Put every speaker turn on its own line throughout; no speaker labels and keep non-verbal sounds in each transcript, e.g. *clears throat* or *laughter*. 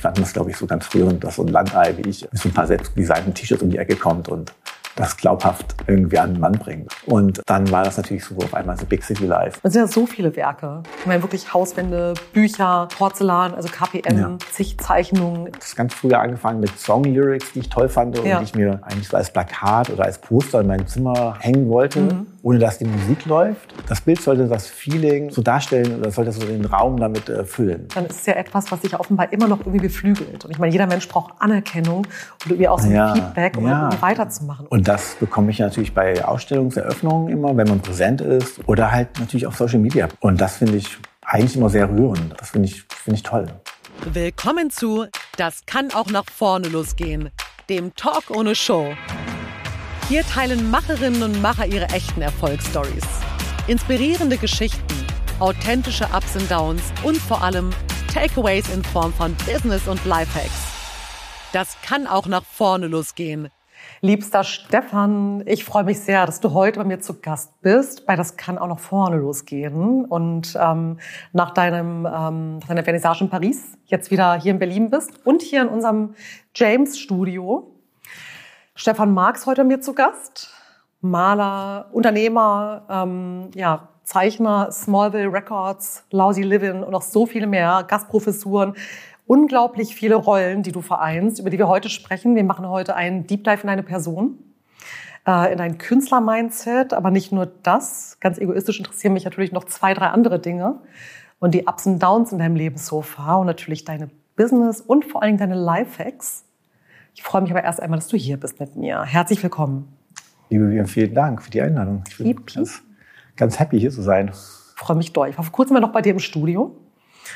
Die fanden das, glaube ich, so ganz rührend, dass so ein Landei wie ich mit so ein paar selbstdesignten T-Shirts um die Ecke kommt und das glaubhaft irgendwie an den Mann bringt. Und dann war das natürlich so auf einmal so Big City Life.
Es sind ja so viele Werke. Ich meine wirklich Hauswände, Bücher, Porzellan, also KPM, ja. zig Zeichnungen.
Das ist ganz früher angefangen mit Song-Lyrics, die ich toll fand und ja. die ich mir eigentlich so als Plakat oder als Poster in meinem Zimmer hängen wollte. Mhm ohne dass die Musik läuft. Das Bild sollte das Feeling so darstellen oder sollte so den Raum damit äh, füllen.
Dann ist es ja etwas, was sich offenbar immer noch irgendwie beflügelt. Und ich meine, jeder Mensch braucht Anerkennung und irgendwie auch so ein ja, Feedback, um ja. irgendwie weiterzumachen.
Und das bekomme ich natürlich bei Ausstellungseröffnungen immer, wenn man präsent ist oder halt natürlich auf Social Media. Und das finde ich eigentlich immer sehr rührend. Das finde ich, finde ich toll.
Willkommen zu Das kann auch nach vorne losgehen, dem Talk ohne Show. Hier teilen Macherinnen und Macher ihre echten Erfolgsstories. Inspirierende Geschichten, authentische Ups und Downs und vor allem Takeaways in Form von Business und Lifehacks. Das kann auch nach vorne losgehen.
Liebster Stefan, ich freue mich sehr, dass du heute bei mir zu Gast bist. Bei das kann auch nach vorne losgehen. Und ähm, nach deinem ähm, deiner Vernissage in Paris jetzt wieder hier in Berlin bist und hier in unserem James Studio. Stefan Marx heute mir zu Gast. Maler, Unternehmer, ähm, ja, Zeichner, Smallville Records, Lousy Living und noch so viele mehr, Gastprofessuren. Unglaublich viele Rollen, die du vereinst, über die wir heute sprechen. Wir machen heute einen Deep Dive in deine Person, äh, in dein Künstler-Mindset, aber nicht nur das. Ganz egoistisch interessieren mich natürlich noch zwei, drei andere Dinge und die Ups und Downs in deinem Leben so far und natürlich deine Business und vor allen Dingen deine Lifehacks. Ich freue mich aber erst einmal, dass du hier bist mit mir. Herzlich willkommen.
Liebe Vivian, vielen Dank für die Einladung. Ich bin ganz, ganz happy, hier zu sein.
Ich freue mich doll. Ich war vor kurzem noch bei dir im Studio.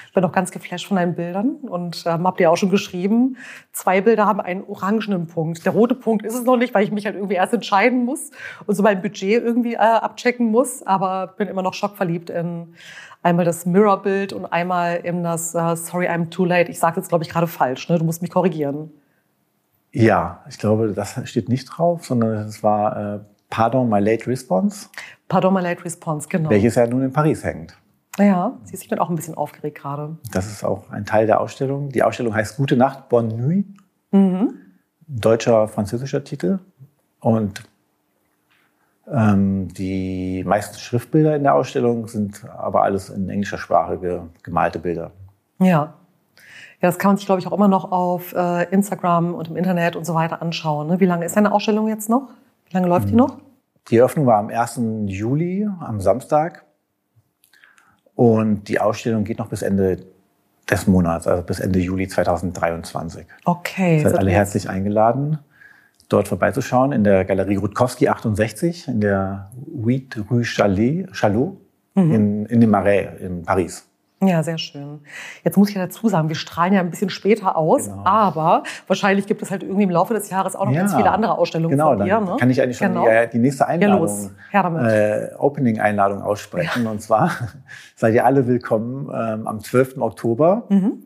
Ich bin noch ganz geflasht von deinen Bildern und ähm, habt ihr auch schon geschrieben. Zwei Bilder haben einen orangenen Punkt. Der rote Punkt ist es noch nicht, weil ich mich halt irgendwie erst entscheiden muss und so mein Budget irgendwie äh, abchecken muss. Aber bin immer noch schockverliebt in einmal das Mirror-Bild und einmal in das uh, Sorry, I'm too late. Ich sage jetzt, glaube ich, gerade falsch. Ne? Du musst mich korrigieren.
Ja, ich glaube, das steht nicht drauf, sondern es war äh, Pardon My Late Response.
Pardon My Late Response, genau.
Welches ja nun in Paris hängt.
Ja, ich bin auch ein bisschen aufgeregt gerade.
Das ist auch ein Teil der Ausstellung. Die Ausstellung heißt Gute Nacht, Bonne Nuit. Mhm. Deutscher, französischer Titel. Und ähm, die meisten Schriftbilder in der Ausstellung sind aber alles in englischer Sprache gemalte Bilder.
Ja, ja, das kann man sich, glaube ich, auch immer noch auf äh, Instagram und im Internet und so weiter anschauen. Ne? Wie lange ist deine Ausstellung jetzt noch? Wie lange läuft die hm. noch?
Die Eröffnung war am 1. Juli, am Samstag. Und die Ausstellung geht noch bis Ende des Monats, also bis Ende Juli 2023.
Okay.
Seid alle herzlich eingeladen, dort vorbeizuschauen in der Galerie Rutkowski 68 in der Huit Rue Chalet, Chalot mhm. in, in dem Marais in Paris.
Ja, sehr schön. Jetzt muss ich ja dazu sagen, wir strahlen ja ein bisschen später aus, genau. aber wahrscheinlich gibt es halt irgendwie im Laufe des Jahres auch noch ja, ganz viele andere Ausstellungen
genau,
von dir.
Genau, kann ich eigentlich schon genau. die, die, nächste Einladung, ja, äh, Opening-Einladung aussprechen. Ja. Und zwar *laughs* seid ihr alle willkommen ähm, am 12. Oktober mhm.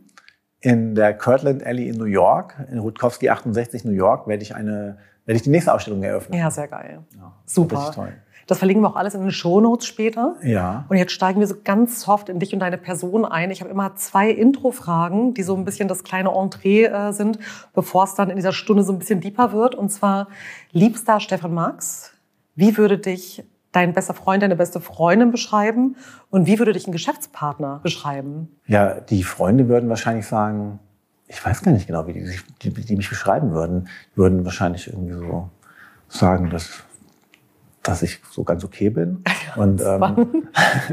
in der Kirtland Alley in New York, in Rutkowski 68 New York, werde ich eine werde ich die nächste Ausstellung eröffnen.
Ja, sehr geil. Ja, Super. Toll. Das verlinken wir auch alles in den Shownotes später.
Ja.
Und jetzt steigen wir so ganz soft in dich und deine Person ein. Ich habe immer zwei Intro-Fragen, die so ein bisschen das kleine Entree äh, sind, bevor es dann in dieser Stunde so ein bisschen deeper wird. Und zwar, liebster Stefan Marx, wie würde dich dein bester Freund, deine beste Freundin beschreiben? Und wie würde dich ein Geschäftspartner beschreiben?
Ja, die Freunde würden wahrscheinlich sagen, ich weiß gar nicht genau, wie die, die, die mich beschreiben würden. Würden wahrscheinlich irgendwie so sagen, dass dass ich so ganz okay bin. *laughs*
Und, ähm,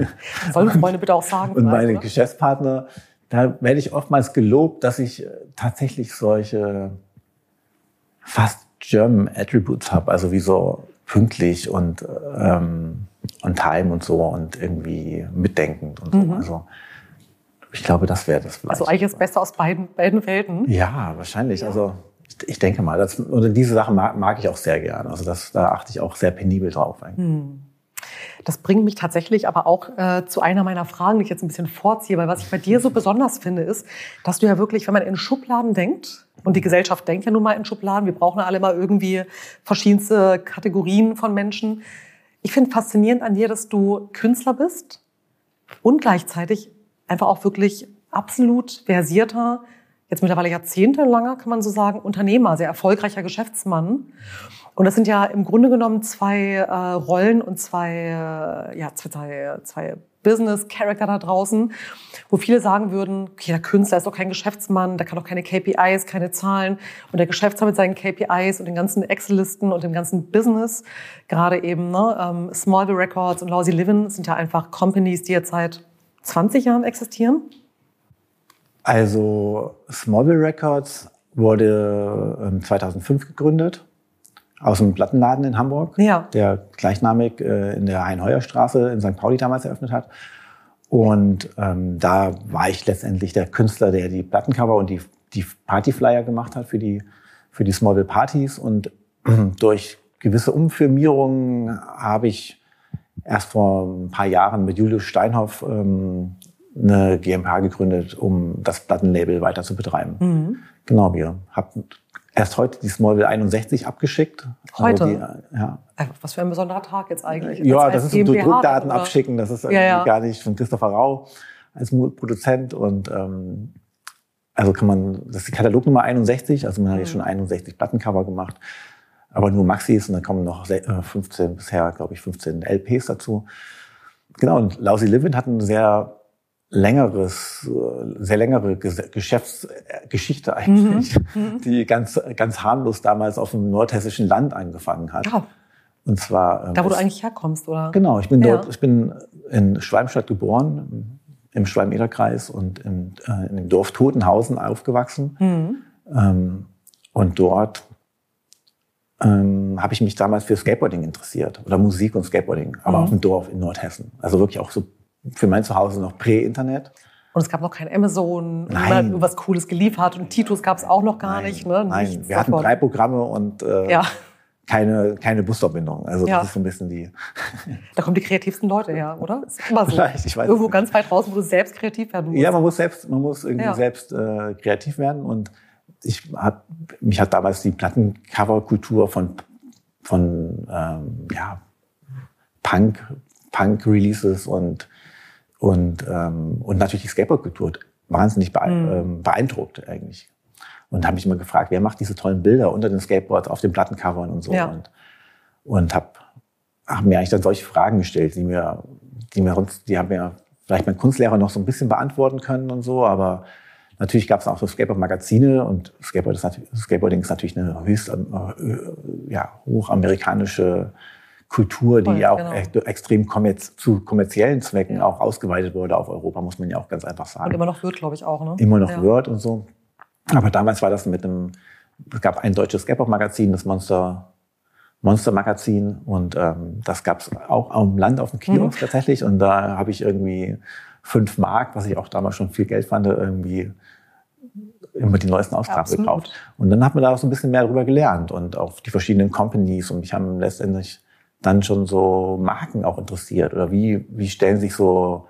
*laughs* Sollen Freunde bitte auch sagen.
Und meine oder? Geschäftspartner, da werde ich oftmals gelobt, dass ich äh, tatsächlich solche fast German Attributes habe, also wie so pünktlich und ähm, on time und so und irgendwie mitdenkend und so. Mhm. Also ich glaube, das wäre das
vielleicht. Also eigentlich das Beste aus beiden, beiden Welten.
Ja, wahrscheinlich. Ja. Also ich denke mal, das, oder diese Sachen mag, mag ich auch sehr gern. Also das, da achte ich auch sehr penibel drauf. Hm.
Das bringt mich tatsächlich aber auch äh, zu einer meiner Fragen, die ich jetzt ein bisschen vorziehe, weil was ich bei dir so besonders finde, ist, dass du ja wirklich, wenn man in Schubladen denkt, und die Gesellschaft denkt ja nun mal in Schubladen, wir brauchen ja alle mal irgendwie verschiedenste Kategorien von Menschen. Ich finde faszinierend an dir, dass du Künstler bist und gleichzeitig einfach auch wirklich absolut versierter jetzt mittlerweile jahrzehntelanger, kann man so sagen, Unternehmer, sehr erfolgreicher Geschäftsmann. Und das sind ja im Grunde genommen zwei äh, Rollen und zwei, äh, ja, zwei, zwei Business-Character da draußen, wo viele sagen würden, okay, der Künstler ist doch kein Geschäftsmann, der kann doch keine KPIs, keine Zahlen. Und der Geschäftsmann mit seinen KPIs und den ganzen Excel-Listen und dem ganzen Business, gerade eben ne, ähm, Smallville Records und Lousy Living sind ja einfach Companies, die jetzt seit 20 Jahren existieren.
Also Smallville Records wurde 2005 ähm, gegründet aus einem Plattenladen in Hamburg,
ja.
der gleichnamig äh, in der Hein-Heuer-Straße in St. Pauli damals eröffnet hat. Und ähm, da war ich letztendlich der Künstler, der die Plattencover und die, die Partyflyer gemacht hat für die, für die Smallville Partys. Und *clears throat* durch gewisse Umfirmierungen habe ich erst vor ein paar Jahren mit Julius Steinhoff ähm, eine GmbH gegründet, um das Plattenlabel weiter zu betreiben. Mhm. Genau, wir haben erst heute die Smallville 61 abgeschickt.
Heute?
Die, ja.
Äh, was für ein besonderer Tag jetzt eigentlich.
Ja, das ist so Druckdaten oder? abschicken, das ist ja, ja. gar nicht von Christopher Rau als Produzent und ähm, also kann man, das ist die Katalognummer 61, also man hat jetzt mhm. schon 61 Plattencover gemacht, aber nur Maxis und dann kommen noch 15, äh, bisher glaube ich 15 LPs dazu. Genau, und Lousy Living hat einen sehr längeres, äh, sehr längere Geschäftsgeschichte eigentlich, mhm. mhm. *laughs* die ganz, ganz harmlos damals auf dem nordhessischen Land angefangen hat.
Ja.
Und zwar.
Ähm, da, wo du eigentlich herkommst, oder?
Genau, ich bin ja. dort, ich bin in Schwalmstadt geboren, im Schwalm-Eder-Kreis und im, äh, in dem Dorf Totenhausen aufgewachsen. Mhm. Ähm, und dort ähm, habe ich mich damals für Skateboarding interessiert oder Musik und Skateboarding, aber mhm. auf dem Dorf in Nordhessen. Also wirklich auch so für mein Zuhause noch Prä-Internet.
Und es gab noch kein Amazon, Nein. wo was Cooles geliefert und Titus gab es auch noch gar
Nein.
nicht. Ne?
Nein, Nichts wir hatten drei Programme und äh,
ja.
keine, keine Busverbindung. Also ja. das ist so ein bisschen die... *laughs*
Da kommen die kreativsten Leute her, oder? Das ist immer so.
Vielleicht, ich weiß
Irgendwo ganz weit draußen, wo du selbst kreativ werden musst.
Ja, man muss selbst, man muss irgendwie ja. selbst äh, kreativ werden und ich hab, mich hat damals die Plattencover-Kultur von, von ähm, ja, Punk, Punk-Releases und und, ähm, und natürlich die Skateboardkultur wahnsinnig bee mhm. ähm, beeindruckt eigentlich. Und habe mich immer gefragt, wer macht diese tollen Bilder unter den Skateboards auf den Plattencovern und so. Ja. Und, und habe hab mir eigentlich dann solche Fragen gestellt, die mir, die mir, die haben mir vielleicht mein Kunstlehrer noch so ein bisschen beantworten können und so, aber natürlich gab es auch so Skateboard-Magazine und Skateboard ist Skateboarding ist natürlich eine höchst äh, ja, hochamerikanische Kultur, die ja auch genau. extrem kommerz zu kommerziellen Zwecken ja. auch ausgeweitet wurde auf Europa, muss man ja auch ganz einfach sagen.
Und immer noch wird, glaube ich, auch. Ne?
Immer noch ja. wird und so. Aber damals war das mit einem, es gab ein deutsches Skateboard-Magazin, das Monster, Monster Magazin und ähm, das gab es auch am Land auf dem Kiosk mhm. tatsächlich und da habe ich irgendwie fünf Mark, was ich auch damals schon viel Geld fand, irgendwie immer die neuesten Ausgaben gekauft. Und dann hat man da auch so ein bisschen mehr darüber gelernt und auch die verschiedenen Companies und mich haben letztendlich dann schon so Marken auch interessiert? Oder wie, wie stellen sich so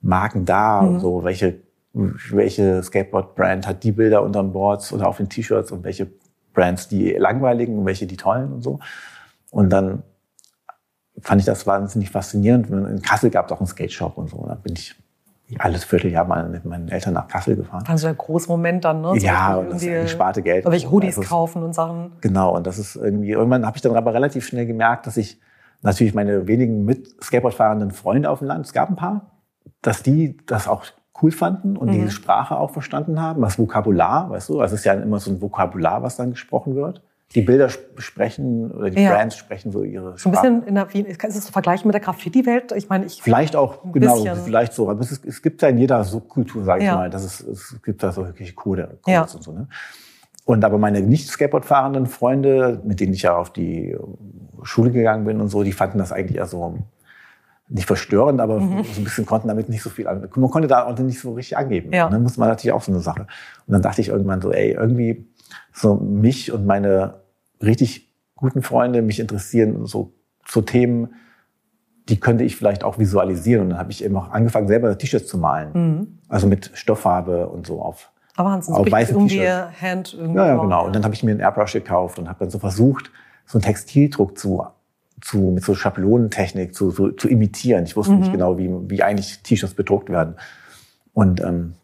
Marken dar? Mhm. So welche, welche Skateboard-Brand hat die Bilder unterm Boards oder auf den T-Shirts und welche Brands die langweiligen und welche die tollen und so. Und dann fand ich das wahnsinnig faszinierend. In Kassel gab es auch einen Skate-Shop und so. Da bin ich alles Vierteljahr mal mit meinen Eltern nach Kassel gefahren.
Also ein großer Moment dann, ne?
So ja, und das gesparte Geld.
Welche Hoodies also, kaufen und Sachen.
Genau, und das ist irgendwie, irgendwann habe ich dann aber relativ schnell gemerkt, dass ich natürlich meine wenigen mit Skateboard fahrenden Freunde auf dem Land, es gab ein paar, dass die das auch cool fanden und mhm. die Sprache auch verstanden haben, das Vokabular, weißt du, also es ist ja immer so ein Vokabular, was dann gesprochen wird. Die Bilder sprechen oder die ja. Brands sprechen so ihre
Sprache. So ein bisschen in der, ist es zu vergleichen mit der Graffiti-Welt? Ich meine, ich
vielleicht auch genau, bisschen. vielleicht so. Aber es, ist, es gibt ja in jeder Subkultur, sage ich ja. mal, dass es, es gibt da so wirklich Code, Codes ja. und so. Ne? Und aber meine nicht Skateboard fahrenden Freunde, mit denen ich ja auf die Schule gegangen bin und so, die fanden das eigentlich eher so nicht verstörend, aber mhm. so ein bisschen konnten damit nicht so viel an. Man konnte da auch nicht so richtig angeben. Ja. Ne? Muss man natürlich auch so eine Sache. Und dann dachte ich irgendwann so, ey, irgendwie so mich und meine richtig guten Freunde mich interessieren so so Themen, die könnte ich vielleicht auch visualisieren. Und dann habe ich eben auch angefangen, selber T-Shirts zu malen. Mhm. Also mit Stofffarbe und so auf
Ah, Wahnsinn, so
auf weißen
irgendwie Hand irgendwie.
Ja, ja, genau. Und dann habe ich mir einen Airbrush gekauft und habe dann so versucht, so einen Textildruck zu, zu mit so Schablonentechnik zu, zu, zu imitieren. Ich wusste mhm. nicht genau, wie, wie eigentlich T-Shirts bedruckt werden. Und, ähm,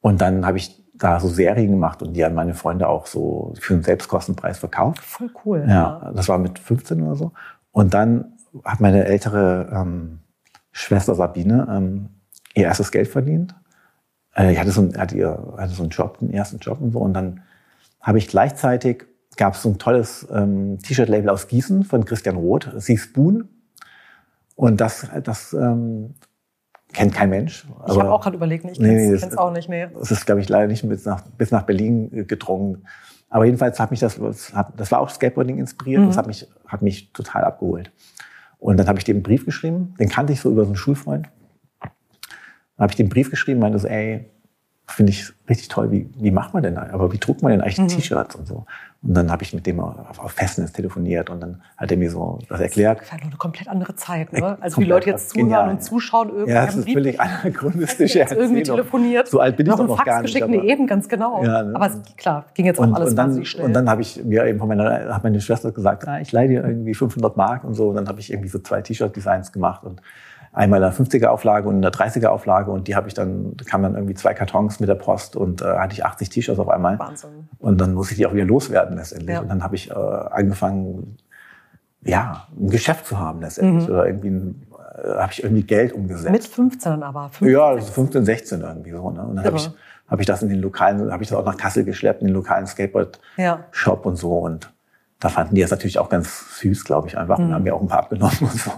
und dann habe ich da so Serien gemacht und die an meine Freunde auch so für einen Selbstkostenpreis verkauft.
Voll cool.
Ja, ja. das war mit 15 oder so. Und dann hat meine ältere ähm, Schwester Sabine ähm, ihr erstes Geld verdient. Äh, ich hatte so, ein, hatte, hatte so einen Job, einen ersten Job und so. Und dann habe ich gleichzeitig, gab es so ein tolles ähm, T-Shirt-Label aus Gießen von Christian Roth, Sie Spoon. Und das, das ähm, kennt kein Mensch.
ich habe auch gerade überlegt, ich nee, kenne es auch nicht. Nee.
Das ist, glaube ich, leider nicht bis nach, bis nach Berlin äh, gedrungen. Aber jedenfalls hat mich das, das war auch Skateboarding inspiriert. Mhm. Das hat mich, hat mich total abgeholt. Und dann habe ich dem einen Brief geschrieben, den kannte ich so über so einen Schulfreund. Dann habe ich den Brief geschrieben, meinte so, ey, finde ich richtig toll, wie, wie macht man denn, aber wie druckt man denn eigentlich mhm. T-Shirts und so. Und dann habe ich mit dem auf, auf Festnetz telefoniert und dann hat er mir so das erklärt. Das
war eine komplett andere Zeit, ne? Also wie Leute jetzt zuhören genial. und zuschauen irgendwie.
Ja, das ist völlig *laughs* anachronistische
Erzählung. irgendwie telefoniert.
So alt bin ich noch, noch gar
nicht. Geschickt, nee, eben, ganz genau. Ja, ne? Aber es, klar, ging jetzt auch und, alles
und dann,
schnell.
Und dann habe ich mir eben von meiner, hat meine Schwester gesagt, ah, ich leide dir irgendwie 500 Mark und so. Und dann habe ich irgendwie so zwei T-Shirt-Designs gemacht und einmal in der 50er Auflage und in der 30er Auflage und die habe ich dann, da kamen dann irgendwie zwei Kartons mit der Post und äh, hatte ich 80 T-Shirts auf einmal. Wahnsinn. Und dann musste ich die auch wieder loswerden letztendlich. Ja. Und dann habe ich äh, angefangen, ja, ein Geschäft zu haben letztendlich. Mhm. Oder irgendwie ein, äh, habe ich irgendwie Geld umgesetzt.
Mit 15 aber?
15, ja, also 15, 16 irgendwie so. Ne? Und dann habe ich, hab ich das in den lokalen, habe ich das auch nach Kassel geschleppt, in den lokalen Skateboard-Shop ja. und so. Und da fanden die das natürlich auch ganz süß, glaube ich, einfach und haben mhm. mir auch ein paar abgenommen und so.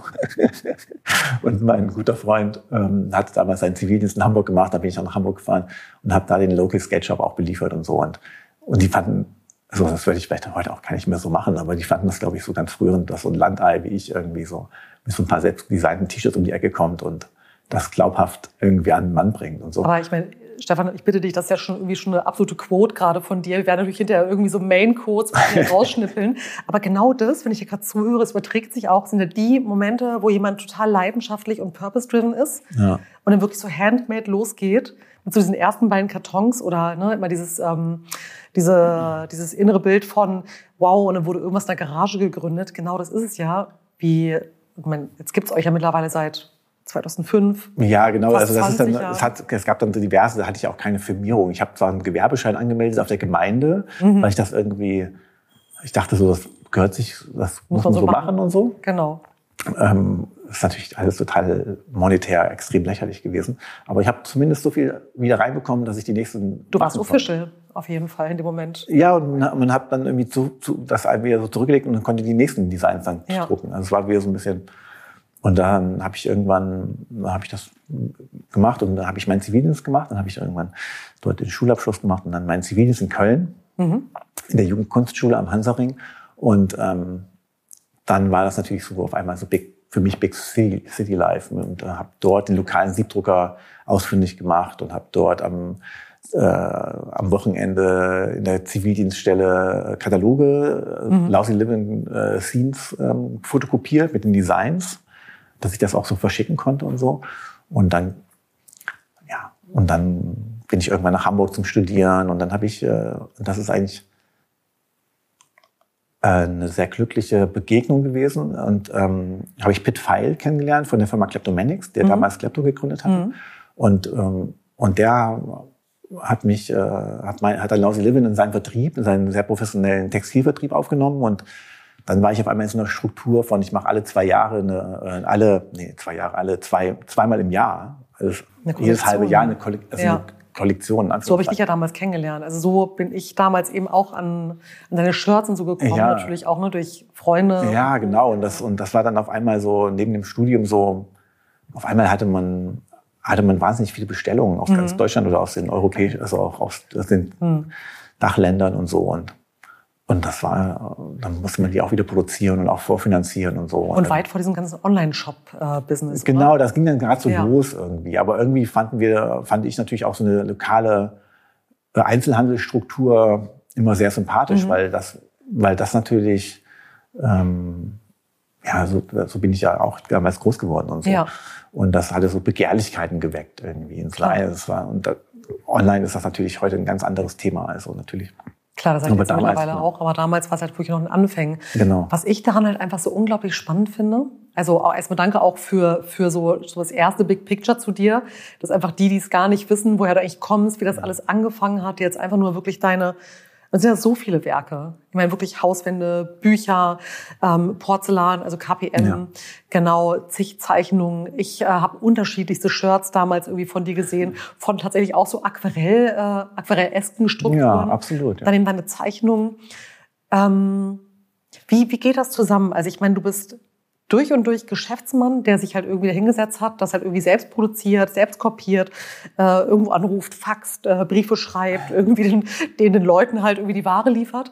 *laughs* und mein guter Freund ähm, hat damals seinen Zivildienst in Hamburg gemacht, da bin ich auch nach Hamburg gefahren und habe da den Local Skate Shop auch beliefert und so. Und, und die fanden, also das würde ich vielleicht heute auch gar nicht mehr so machen, aber die fanden das, glaube ich, so ganz rührend, dass so ein Landei wie ich irgendwie so mit so ein paar selbstdesignten T-Shirts um die Ecke kommt und das glaubhaft irgendwie an den Mann bringt und so.
Aber ich meine, Stefan, ich bitte dich, das ist ja schon irgendwie schon eine absolute Quote gerade von dir. Wir werden natürlich hinterher irgendwie so Main-Codes *laughs* rausschnippeln. Aber genau das, wenn ich hier gerade zuhöre, es überträgt sich auch, sind ja die Momente, wo jemand total leidenschaftlich und purpose-driven ist ja. und dann wirklich so handmade losgeht mit so diesen ersten beiden Kartons oder ne, immer dieses, ähm, diese, dieses innere Bild von, wow, und dann wurde irgendwas in der Garage gegründet. Genau das ist es ja. Wie, ich meine, jetzt gibt's euch ja mittlerweile seit 2005.
Ja, genau. Also das ist dann, es, hat, es gab dann so diverse, da hatte ich auch keine Firmierung. Ich habe zwar einen Gewerbeschein angemeldet auf der Gemeinde, mhm. weil ich das irgendwie, ich dachte so, das gehört sich, das muss, muss man so machen. machen. und so.
Genau.
Ähm, ist natürlich alles total monetär extrem lächerlich gewesen. Aber ich habe zumindest so viel wieder reinbekommen, dass ich die nächsten.
Du warst official auf jeden Fall in dem Moment.
Ja, und man hat dann irgendwie zu, zu, das wieder so zurückgelegt und dann konnte die nächsten Designs dann ja. drucken. Also es war wieder so ein bisschen und dann habe ich irgendwann, habe ich das gemacht und dann habe ich meinen Zivildienst gemacht. Dann habe ich irgendwann dort den Schulabschluss gemacht und dann meinen Zivildienst in Köln mhm. in der Jugendkunstschule am Hansaring. Und ähm, dann war das natürlich so auf einmal so big, für mich Big City, City Life und äh, habe dort den lokalen Siebdrucker ausfindig gemacht und habe dort am äh, am Wochenende in der Zivildienststelle Kataloge, äh, mhm. Lousy Living äh, Scenes ähm, fotokopiert mit den Designs dass ich das auch so verschicken konnte und so. Und dann, ja, und dann bin ich irgendwann nach Hamburg zum Studieren und dann habe ich, äh, das ist eigentlich äh, eine sehr glückliche Begegnung gewesen und ähm, habe ich Pitt Feil kennengelernt von der Firma Kleptomanics, der mhm. damals Klepto gegründet hat. Mhm. Und, ähm, und der hat mich, äh, hat, mein, hat ein Lousy Living in seinen Vertrieb, in seinen sehr professionellen Textilvertrieb aufgenommen und dann war ich auf einmal in so einer Struktur von, ich mache alle zwei Jahre, eine, äh, alle, nee, zwei Jahre, alle zwei, zweimal im Jahr, also jedes halbe Jahr eine, Kollek also ja. eine Kollektion.
So habe ich dich ja damals kennengelernt. Also so bin ich damals eben auch an, an deine Shirts und so gekommen, ja. natürlich auch nur durch Freunde.
Ja, genau. Und das, und das war dann auf einmal so neben dem Studium so, auf einmal hatte man hatte man wahnsinnig viele Bestellungen aus mhm. ganz Deutschland oder aus den europäischen, also auch aus, aus den mhm. Dachländern und so. Und und das war, dann musste man die auch wieder produzieren und auch vorfinanzieren und so.
Und weit vor diesem ganzen Online-Shop-Business.
Genau, oder? das ging dann gerade so ja. los irgendwie. Aber irgendwie fanden wir, fand ich natürlich auch so eine lokale äh, Einzelhandelsstruktur immer sehr sympathisch, mhm. weil das, weil das natürlich, ähm, ja, so, so bin ich ja auch damals groß geworden und so. Ja. Und das hatte so Begehrlichkeiten geweckt irgendwie ins Leid. Und online ist das natürlich heute ein ganz anderes Thema. Also natürlich
Klar, das sage ich jetzt mittlerweile auch, aber damals war es halt wirklich noch ein Anfängen.
Genau.
Was ich daran halt einfach so unglaublich spannend finde, Also erstmal danke auch für, für so, so das erste Big Picture zu dir. Das einfach die, die es gar nicht wissen, woher du eigentlich kommst, wie das alles angefangen hat, jetzt einfach nur wirklich deine es sind ja so viele Werke. Ich meine wirklich Hauswände, Bücher, ähm, Porzellan, also KPM, ja. genau, zig Zeichnungen. Ich äh, habe unterschiedlichste Shirts damals irgendwie von dir gesehen, von tatsächlich auch so Aquarell, äh, aquarellesken Strukturen.
Ja, absolut.
Ja. Dann eben deine Zeichnungen. Ähm, wie, wie geht das zusammen? Also ich meine, du bist durch und durch Geschäftsmann, der sich halt irgendwie hingesetzt hat, das halt irgendwie selbst produziert, selbst kopiert, äh, irgendwo anruft, faxt, äh, Briefe schreibt, irgendwie den, den, den Leuten halt irgendwie die Ware liefert.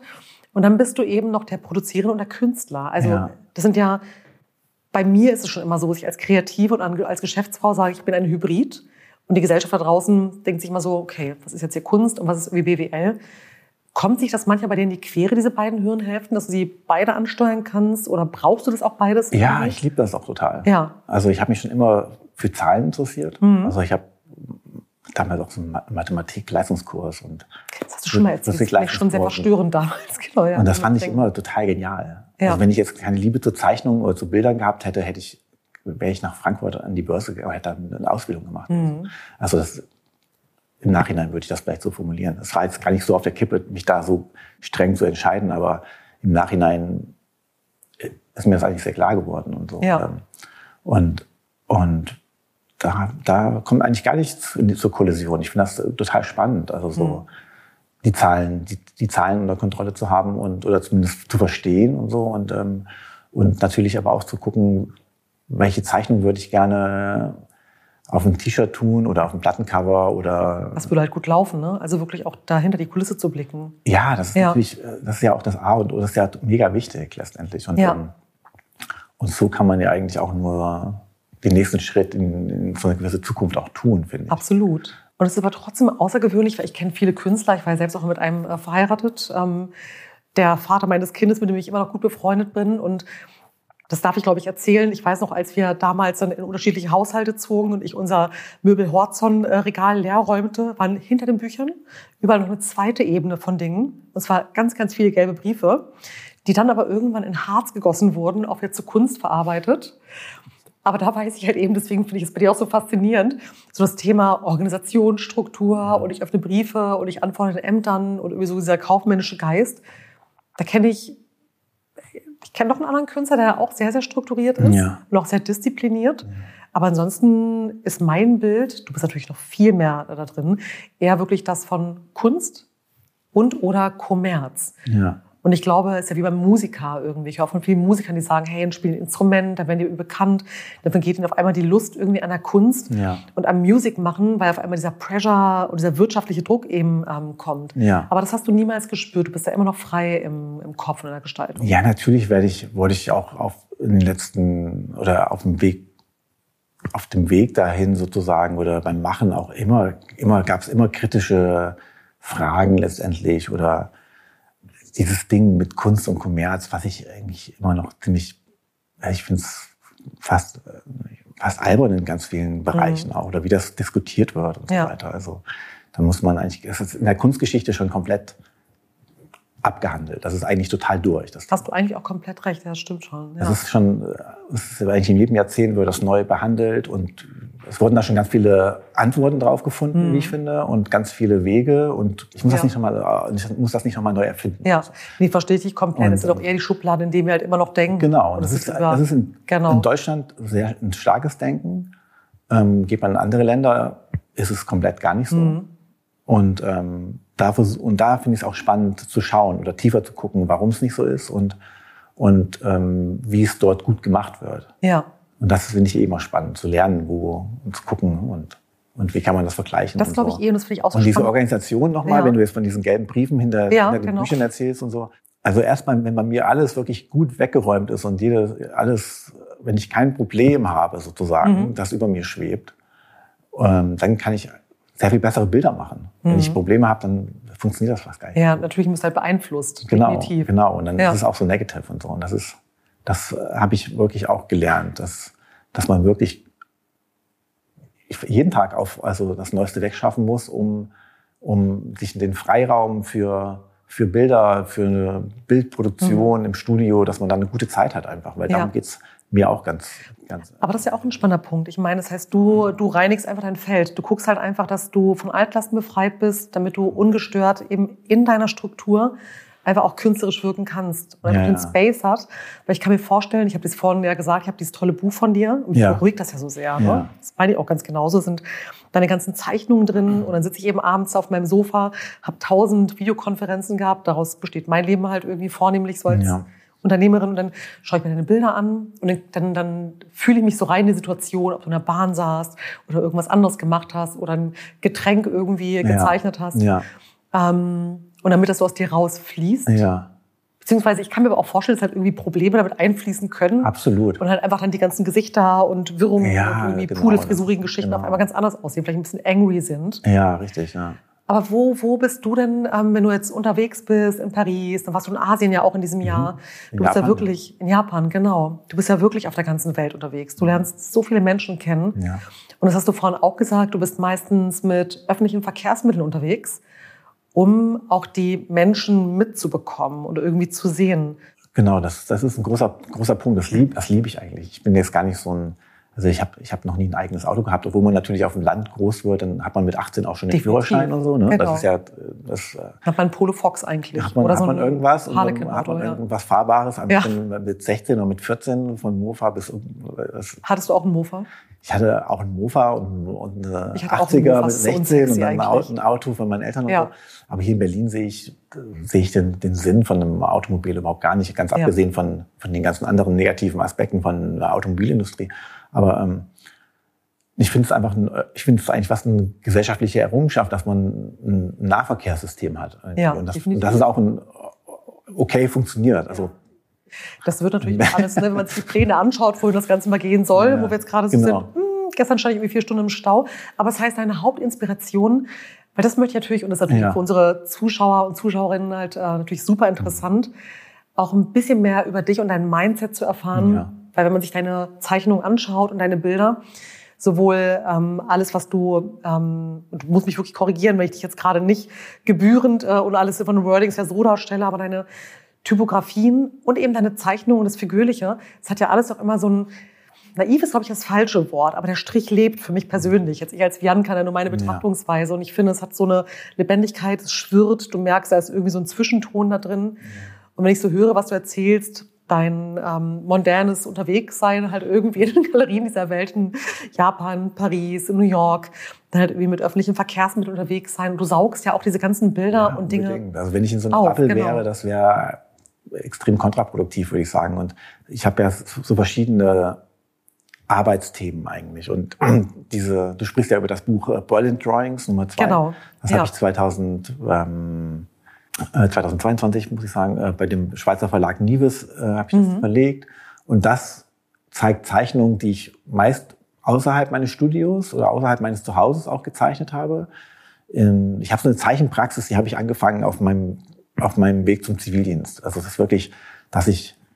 Und dann bist du eben noch der Produzierende und der Künstler. Also ja. das sind ja, bei mir ist es schon immer so, dass ich als Kreative und als Geschäftsfrau sage, ich bin ein Hybrid. Und die Gesellschaft da draußen denkt sich immer so, okay, was ist jetzt hier Kunst und was ist irgendwie BWL? Kommt sich das manchmal bei dir in die Quere, diese beiden Hirnhälften, dass du sie beide ansteuern kannst? Oder brauchst du das auch beides?
Ja, ich liebe das auch total.
Ja.
Also ich habe mich schon immer für Zahlen interessiert. Mhm. Also ich habe damals auch so einen Mathematik-Leistungskurs und
das hast du schon mal erzählt. Das war schon sehr verstörend damals.
Genau, ja. Und das fand ich immer total genial. Ja. Also wenn ich jetzt keine Liebe zur Zeichnung oder zu Bildern gehabt hätte, hätte ich wäre ich nach Frankfurt an die Börse gegangen, hätte eine Ausbildung gemacht. Mhm. Also das im Nachhinein würde ich das vielleicht so formulieren. Es war jetzt gar nicht so auf der Kippe, mich da so streng zu entscheiden, aber im Nachhinein ist mir das eigentlich sehr klar geworden und so.
Ja. Ähm,
und, und da, da kommt eigentlich gar nichts zur Kollision. Ich finde das total spannend. Also so mhm. die Zahlen, die, die Zahlen unter Kontrolle zu haben und oder zumindest zu verstehen und so. Und, ähm, und natürlich aber auch zu gucken, welche Zeichnung würde ich gerne auf ein T-Shirt tun oder auf ein Plattencover oder.
Das würde halt gut laufen, ne? Also wirklich auch dahinter die Kulisse zu blicken.
Ja, das ist ja. natürlich, äh, das ist ja auch das A und O, das ist ja mega wichtig letztendlich. Und,
ja.
ähm, und so kann man ja eigentlich auch nur den nächsten Schritt in, in so eine gewisse Zukunft auch tun, finde ich.
Absolut. Und es ist aber trotzdem außergewöhnlich, weil ich kenne viele Künstler, ich war ja selbst auch mit einem äh, verheiratet, ähm, der Vater meines Kindes, mit dem ich immer noch gut befreundet bin und das darf ich, glaube ich, erzählen. Ich weiß noch, als wir damals dann in unterschiedliche Haushalte zogen und ich unser Möbel-Horzon-Regal leer räumte, waren hinter den Büchern überall noch eine zweite Ebene von Dingen. Und zwar ganz, ganz viele gelbe Briefe, die dann aber irgendwann in Harz gegossen wurden, auch wieder zur Kunst verarbeitet. Aber da weiß ich halt eben, deswegen finde ich es bei dir auch so faszinierend, so das Thema Organisation, Struktur und ich öffne Briefe und ich antworte Ämtern und irgendwie so dieser kaufmännische Geist. Da kenne ich ich kenne noch einen anderen Künstler, der auch sehr, sehr strukturiert ist
ja.
und auch sehr diszipliniert. Ja. Aber ansonsten ist mein Bild, du bist natürlich noch viel mehr da drin, eher wirklich das von Kunst und oder Kommerz.
Ja.
Und ich glaube, es ist ja wie beim Musiker irgendwie. Ich höre von vielen Musikern, die sagen, hey, ein spielen ein Instrument, dann werden die bekannt, dann vergeht ihnen auf einmal die Lust irgendwie an der Kunst
ja.
und am Musik machen, weil auf einmal dieser Pressure und dieser wirtschaftliche Druck eben ähm, kommt.
Ja.
Aber das hast du niemals gespürt. Du bist ja immer noch frei im, im Kopf und in der Gestaltung.
Ja, natürlich werde ich, wollte ich auch auf in den letzten oder auf dem Weg auf dem Weg dahin sozusagen oder beim Machen auch immer, immer gab es immer kritische Fragen letztendlich oder dieses Ding mit Kunst und Kommerz, was ich eigentlich immer noch ziemlich, ich finde es fast, fast albern in ganz vielen Bereichen mhm. auch, oder wie das diskutiert wird und
ja.
so weiter. Also da muss man eigentlich, es ist in der Kunstgeschichte schon komplett abgehandelt. Das ist eigentlich total durch. Das
Hast du eigentlich auch komplett recht, das stimmt schon.
Ja. Das ist schon, es ist eigentlich in jedem Jahrzehnt wird das neu behandelt und es wurden da schon ganz viele Antworten drauf gefunden, mhm. wie ich finde, und ganz viele Wege. Und ich muss ja. das nicht nochmal, ich muss das nicht nochmal neu erfinden.
Ja, nee, verstehe ich komplett. Es ist doch eher die Schublade, in der wir halt immer noch denken.
Genau. Und das, das, ist, das ist in, genau. in, Deutschland sehr ein starkes Denken. Ähm, geht man in andere Länder, ist es komplett gar nicht so. Mhm. Und ähm, da, und da finde ich es auch spannend zu schauen oder tiefer zu gucken, warum es nicht so ist und, und ähm, wie es dort gut gemacht wird.
Ja.
Und das finde ich eh immer spannend, zu lernen, wo und zu gucken und, und wie kann man das vergleichen.
Das glaube ich eh und das finde ich auch so
Und diese Organisation nochmal, ja. wenn du jetzt von diesen gelben Briefen hinter,
ja,
hinter den
genau.
Büchern erzählst und so. Also erstmal, wenn bei mir alles wirklich gut weggeräumt ist und jede, alles, wenn ich kein Problem habe sozusagen, mhm. das über mir schwebt, ähm, dann kann ich sehr viel bessere Bilder machen. Mhm. Wenn ich Probleme habe, dann funktioniert das fast gar nicht.
Ja, natürlich muss halt beeinflusst.
Genau,
definitiv.
genau. Und dann ja. ist es auch so negativ und so. Und das ist, das habe ich wirklich auch gelernt, dass, dass man wirklich jeden Tag auf, also das Neueste wegschaffen muss, um, um sich den Freiraum für, für Bilder, für eine Bildproduktion mhm. im Studio, dass man dann eine gute Zeit hat einfach. Weil
ja.
darum geht's mir auch ganz, ganz.
Aber das ist ja auch ein spannender Punkt. Ich meine, das heißt, du, du reinigst einfach dein Feld. Du guckst halt einfach, dass du von Altlasten befreit bist, damit du ungestört eben in deiner Struktur einfach auch künstlerisch wirken kannst und einfach
Ja,
den. Space hat. Weil ich kann mir vorstellen, ich habe das vorhin ja gesagt, ich habe dieses tolle Buch von dir und mich
Ja.
beruhigt das ja so sehr. Ne?
Ja.
Das meine ich auch ganz genauso. Sind deine ganzen Zeichnungen drin und dann sitze ich eben abends auf meinem Sofa, habe tausend Videokonferenzen gehabt. Daraus besteht mein Leben halt irgendwie vornehmlich so als. Unternehmerin und dann schaue ich mir deine Bilder an und dann, dann, dann fühle ich mich so rein in die Situation, ob du in der Bahn saßt oder irgendwas anderes gemacht hast oder ein Getränk irgendwie gezeichnet hast.
Ja,
Ähm, und damit das so aus dir rausfließt.
ja,
Beziehungsweise ich kann mir aber auch vorstellen, dass halt irgendwie Probleme damit einfließen können.
absolut.
Und halt einfach dann die ganzen Gesichter und Wirrungen
Ja,
und irgendwie
genau,
pudelfrisurigen
das-
Geschichten
genau.
auf einmal ganz anders aussehen, vielleicht ein bisschen angry sind.
Ja, richtig, ja.
Aber wo, wo bist du denn, ähm, wenn du jetzt unterwegs bist in Paris, dann warst du in Asien ja auch in diesem Jahr.
Mhm.
Du
In
bist ja
Japan,
wirklich in Japan, genau. Du bist ja wirklich auf der ganzen Welt unterwegs. Du lernst so viele Menschen kennen.
Ja.
Und das hast du vorhin auch gesagt, du bist meistens mit öffentlichen Verkehrsmitteln unterwegs, um auch die Menschen mitzubekommen und irgendwie zu sehen.
Genau, das, das ist ein großer, großer Punkt. Das liebe das lieb ich eigentlich. Ich bin jetzt gar nicht so ein, also ich habe ich hab noch nie ein eigenes Auto gehabt, obwohl man natürlich auf dem Land groß wird, dann hat man mit 18 auch schon den
Definitiv.
Führerschein und so. Ne?
Genau.
Das ist ja, das äh,
Hat man Polo Fox eigentlich?
hat man,
oder
hat
so
man irgendwas, und dann hat man irgendwas Fahrbares. Hab
Ja.
Mit 16 oder mit 14 von Mofa bis,
Hattest du auch einen Mofa?
ich hatte auch einen Mofa und, und eine
Ich hatte auch einen
80er
Mofa,
mit
so
16
unsexy
und dann ein
eigentlich.
Auto, ein Auto von meinen Eltern und
Ja.
so. Aber hier in Berlin sehe ich, sehe ich den, den Sinn von einem Automobil überhaupt gar nicht, ganz
Ja.
abgesehen von, von den ganzen anderen negativen Aspekten von der Automobilindustrie. Aber ähm, ich finde es einfach, ein, ich finde es eigentlich was eine gesellschaftliche Errungenschaft, dass man ein Nahverkehrssystem hat.
Ja,
und, das,
definitiv.
und das ist auch ein okay funktioniert. Also
Das wird natürlich *laughs* alles, ne, wenn man sich die Pläne anschaut, wohin das Ganze mal gehen soll,
Ja,
wo wir jetzt gerade so
genau.
sind. Hm, gestern stand ich irgendwie vier Stunden im Stau. Aber es heißt, deine Hauptinspiration, weil das möchte ich natürlich, und das ist natürlich
Ja.
für unsere Zuschauer und Zuschauerinnen halt äh, natürlich super interessant, auch ein bisschen mehr über dich und dein Mindset zu erfahren.
Ja.
Weil wenn man sich deine Zeichnungen anschaut und deine Bilder, sowohl ähm, alles, was du, ähm, und du musst mich wirklich korrigieren, wenn ich dich jetzt gerade nicht gebührend äh, und alles von den Wordings ja so darstelle, aber deine Typografien und eben deine Zeichnungen und das Figürliche, es hat ja alles auch immer so ein, naiv ist, glaube ich, das falsche Wort, aber der Strich lebt für mich persönlich. Jetzt ich als Jan kann ja nur meine Betrachtungsweise und ich finde, es hat so eine Lebendigkeit, es schwirrt, du merkst, da ist irgendwie so ein Zwischenton da drin. Und wenn ich so höre, was du erzählst, dein ähm, mondänes Unterwegssein halt irgendwie in den Galerien dieser Welt, in Japan, Paris, in New York, dann halt irgendwie mit öffentlichen Verkehrsmitteln unterwegs sein. Und du saugst ja auch diese ganzen Bilder und Dinge.
Unbedingt. Also wenn ich in so einer
auf,
Bubble
genau.
wäre, das wäre extrem kontraproduktiv, würde ich sagen. Und ich habe ja so verschiedene Arbeitsthemen eigentlich. Und *clears throat* diese, du sprichst ja über das Buch äh, Berlin Drawings Nummer zwei.
Genau,
Das
ja.
habe ich 2000, ähm, äh, 2022, muss ich sagen, äh, bei dem Schweizer Verlag Nives äh, habe ich
Mhm.
das verlegt. Und das zeigt Zeichnungen, die ich meist außerhalb meines Studios oder außerhalb meines Zuhauses auch gezeichnet habe. Ähm, Ich habe so eine Zeichenpraxis, die habe ich angefangen auf meinem, auf meinem Weg zum Zivildienst. Also es ist wirklich, dass ich, äh,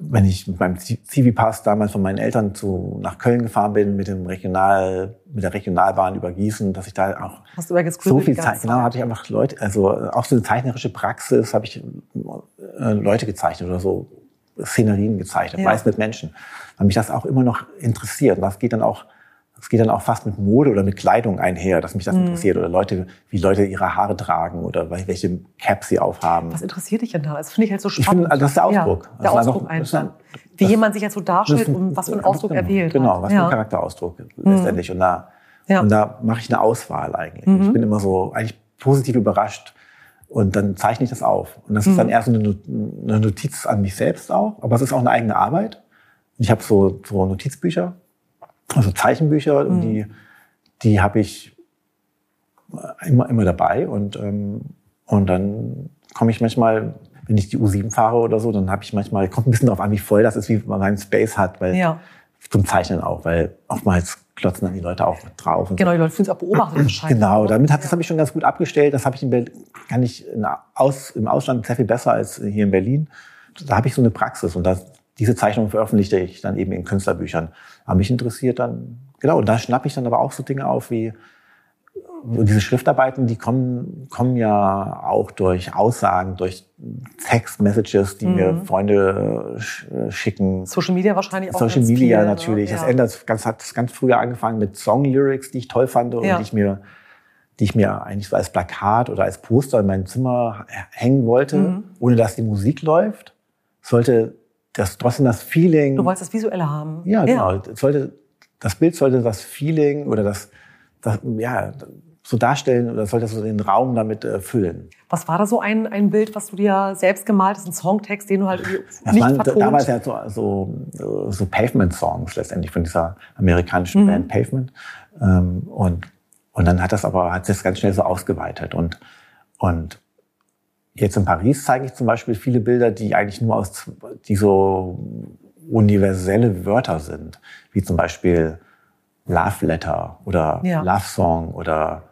wenn ich mit meinem Zivipass damals von meinen Eltern zu, nach Köln gefahren bin, mit dem Regional, mit der Regionalbahn über Gießen, dass ich da auch
Hast du
so viel Zeit, genau, hatte ich einfach Leute, also äh, auch so eine zeichnerische Praxis, habe ich äh, Leute gezeichnet oder so Szenerien gezeichnet,
Ja.
meist mit Menschen, weil mich das auch immer noch interessiert. Und das geht dann auch, das geht dann auch fast mit Mode oder mit Kleidung einher, dass mich das
Mhm.
interessiert oder Leute, wie Leute ihre Haare tragen oder welche Caps sie aufhaben.
Was interessiert dich denn da? Das finde ich halt so
Ich
spannend.
finde, also das ist der Ausdruck.
Ja, der Ausdruck
das ist
einfach.
ein-
Wie
das-
jemand sich jetzt so darstellt
ein-
und was für einen Ausdruck er
genau,
wählt.
Genau, was für
ja.
ein Charakterausdruck letztendlich. Und da,
Ja.
und da mache ich eine Auswahl eigentlich.
Mhm.
Ich bin immer so eigentlich positiv überrascht. Und dann zeichne ich das auf. Und das ist
Mhm.
dann eher so eine Notiz an mich selbst auch. Aber es ist auch eine eigene Arbeit. Ich habe so, so Notizbücher, also Zeichenbücher,
Mhm.
die, die habe ich immer, immer dabei. Und, ähm, und dann komme ich manchmal, wenn ich die U7 fahre oder so, dann habe ich manchmal, kommt ein bisschen darauf an, wie voll das ist, wie man meinen Space hat, weil
Ja.
zum Zeichnen auch, weil oftmals klotzen dann die Leute auch drauf. Und
Genau, die Leute fühlen sich auch beobachtet *clears throat* wahrscheinlich.
Genau, damit hat, das habe ich schon ganz gut abgestellt. Das habe ich in Berlin, kann ich in, aus, im Ausland sehr viel besser als hier in Berlin. Da habe ich so eine Praxis und das, diese Zeichnungen veröffentlichte ich dann eben in Künstlerbüchern. Aber mich interessiert dann, genau, und da schnappe ich dann aber auch so Dinge auf wie, diese Schriftarbeiten, die kommen, kommen ja auch durch Aussagen, durch Text-Messages, die mhm. mir Freunde äh, schicken.
Social Media wahrscheinlich auch.
Social Media viel, ne? natürlich. Ne? Das ändert ganz, hat ganz früher angefangen mit Song-Lyrics, die ich toll fand und ja. die ich mir, die ich mir eigentlich so als Plakat oder als Poster in mein Zimmer hängen wollte, mhm. ohne dass die Musik läuft. Sollte das trotzdem das Feeling.
Du wolltest das Visuelle haben.
Ja, genau. Ja. Sollte, das Bild sollte das Feeling oder das, das ja, so darstellen oder sollte so den Raum damit äh, füllen.
Was war da so ein, ein Bild, was du dir selbst gemalt hast, ein Songtext, den du halt das nicht waren, vertont?
Damals ja so, so, so Pavement-Songs letztendlich von dieser amerikanischen mhm. Band Pavement. Ähm, und, und dann hat das aber, hat das ganz schnell so ausgeweitet und, und Jetzt in Paris zeige ich zum Beispiel viele Bilder, die eigentlich nur aus, die so universelle Wörter sind, wie zum Beispiel Love Letter oder ja. Love Song oder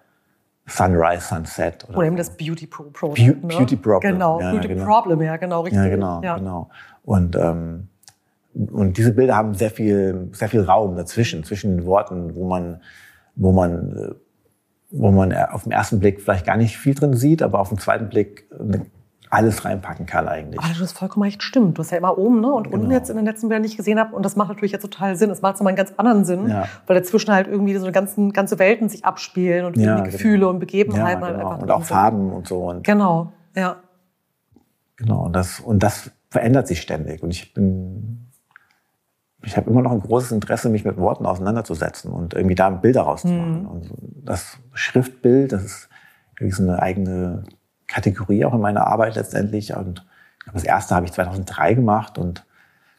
Sunrise, Sunset.
Oder, oder eben das Beauty Pro Problem.
Be ne? Beauty Problem.
Genau, ja, Beauty genau. Problem, ja, genau, richtig.
Ja, genau, ja. genau. Und, ähm, und diese Bilder haben sehr viel, sehr viel Raum dazwischen, zwischen den Worten, wo man, wo man äh, wo man auf den ersten Blick vielleicht gar nicht viel drin sieht, aber auf den zweiten Blick alles reinpacken kann eigentlich.
Aber das ist vollkommen recht stimmt. Du hast ja immer oben ne? und genau. unten jetzt in den letzten Bildern nicht gesehen habe. Und das macht natürlich jetzt total Sinn. Es macht so einen ganz anderen Sinn, ja. weil dazwischen halt irgendwie so eine ganzen, ganze Welten sich abspielen und ja, Gefühle genau. und Begebenheiten
ja,
halt
genau. einfach. Und auch Farben und so. Und
genau, ja.
Genau, und das, und das verändert sich ständig. Und ich bin ich habe immer noch ein großes Interesse, mich mit Worten auseinanderzusetzen und irgendwie da Bilder rauszumachen. Mhm. Und das Schriftbild, das ist irgendwie so eine eigene Kategorie auch in meiner Arbeit letztendlich. Und das erste habe ich 2003 gemacht und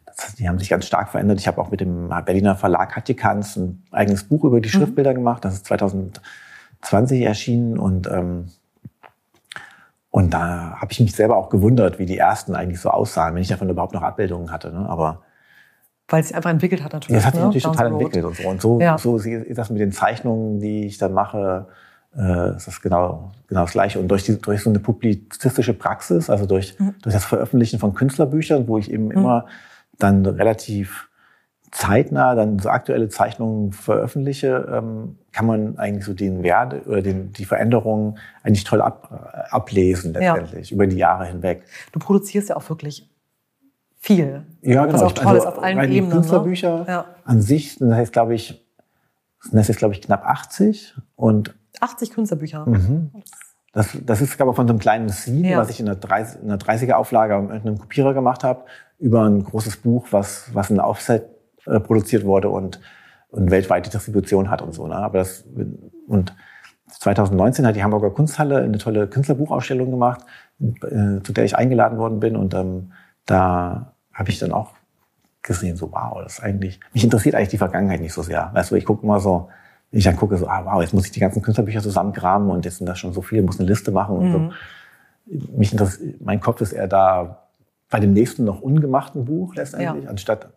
das, die haben sich ganz stark verändert. Ich habe auch mit dem Berliner Verlag Hattikans ein eigenes Buch über die mhm. Schriftbilder mhm. gemacht. Das ist 2020 erschienen und ähm, und da habe ich mich selber auch gewundert, wie die ersten eigentlich so aussahen, wenn ich davon überhaupt noch Abbildungen hatte. Ne? Aber
weil es sich einfach entwickelt hat natürlich.
Ja, es hat sich ne? natürlich total entwickelt und so. Und so, ja. so ist das mit den Zeichnungen, die ich dann mache, äh, ist das genau, genau das Gleiche. Und durch, die, durch so eine publizistische Praxis, also durch, mhm. durch das Veröffentlichen von Künstlerbüchern, wo ich eben mhm. immer dann relativ zeitnah dann so aktuelle Zeichnungen veröffentliche, ähm, kann man eigentlich so den Wert oder den, die Veränderungen eigentlich toll ab, ablesen letztendlich ja. über die Jahre hinweg.
Du produzierst ja auch wirklich viel.
Ja, genau.
Was auch toll also, ist auf allen Ebenen.
Die Künstlerbücher ne? ja. an sich, das heißt, glaube ich, das ist, glaube ich, knapp 80 und
80 Künstlerbücher.
Mhm. Das, das ist aber von so einem kleinen Scene, ja. was ich in der, 30, in der 30er Auflage mit einem Kopierer gemacht habe, über ein großes Buch, was, was in Offset äh, produziert wurde und, und weltweite Distribution hat und so. Ne? Aber das, und 2019 hat die Hamburger Kunsthalle eine tolle Künstlerbuchausstellung gemacht, äh, zu der ich eingeladen worden bin und ähm, da habe ich dann auch gesehen, so wow, das ist eigentlich, mich interessiert eigentlich die Vergangenheit nicht so sehr. Weißt du, ich gucke immer so, wenn ich dann gucke, so, ah wow, jetzt muss ich die ganzen Künstlerbücher zusammengraben und jetzt sind das schon so viele, muss eine Liste machen und mhm. so. Mich mein Kopf ist eher da bei dem nächsten noch ungemachten Buch letztendlich, ja. anstatt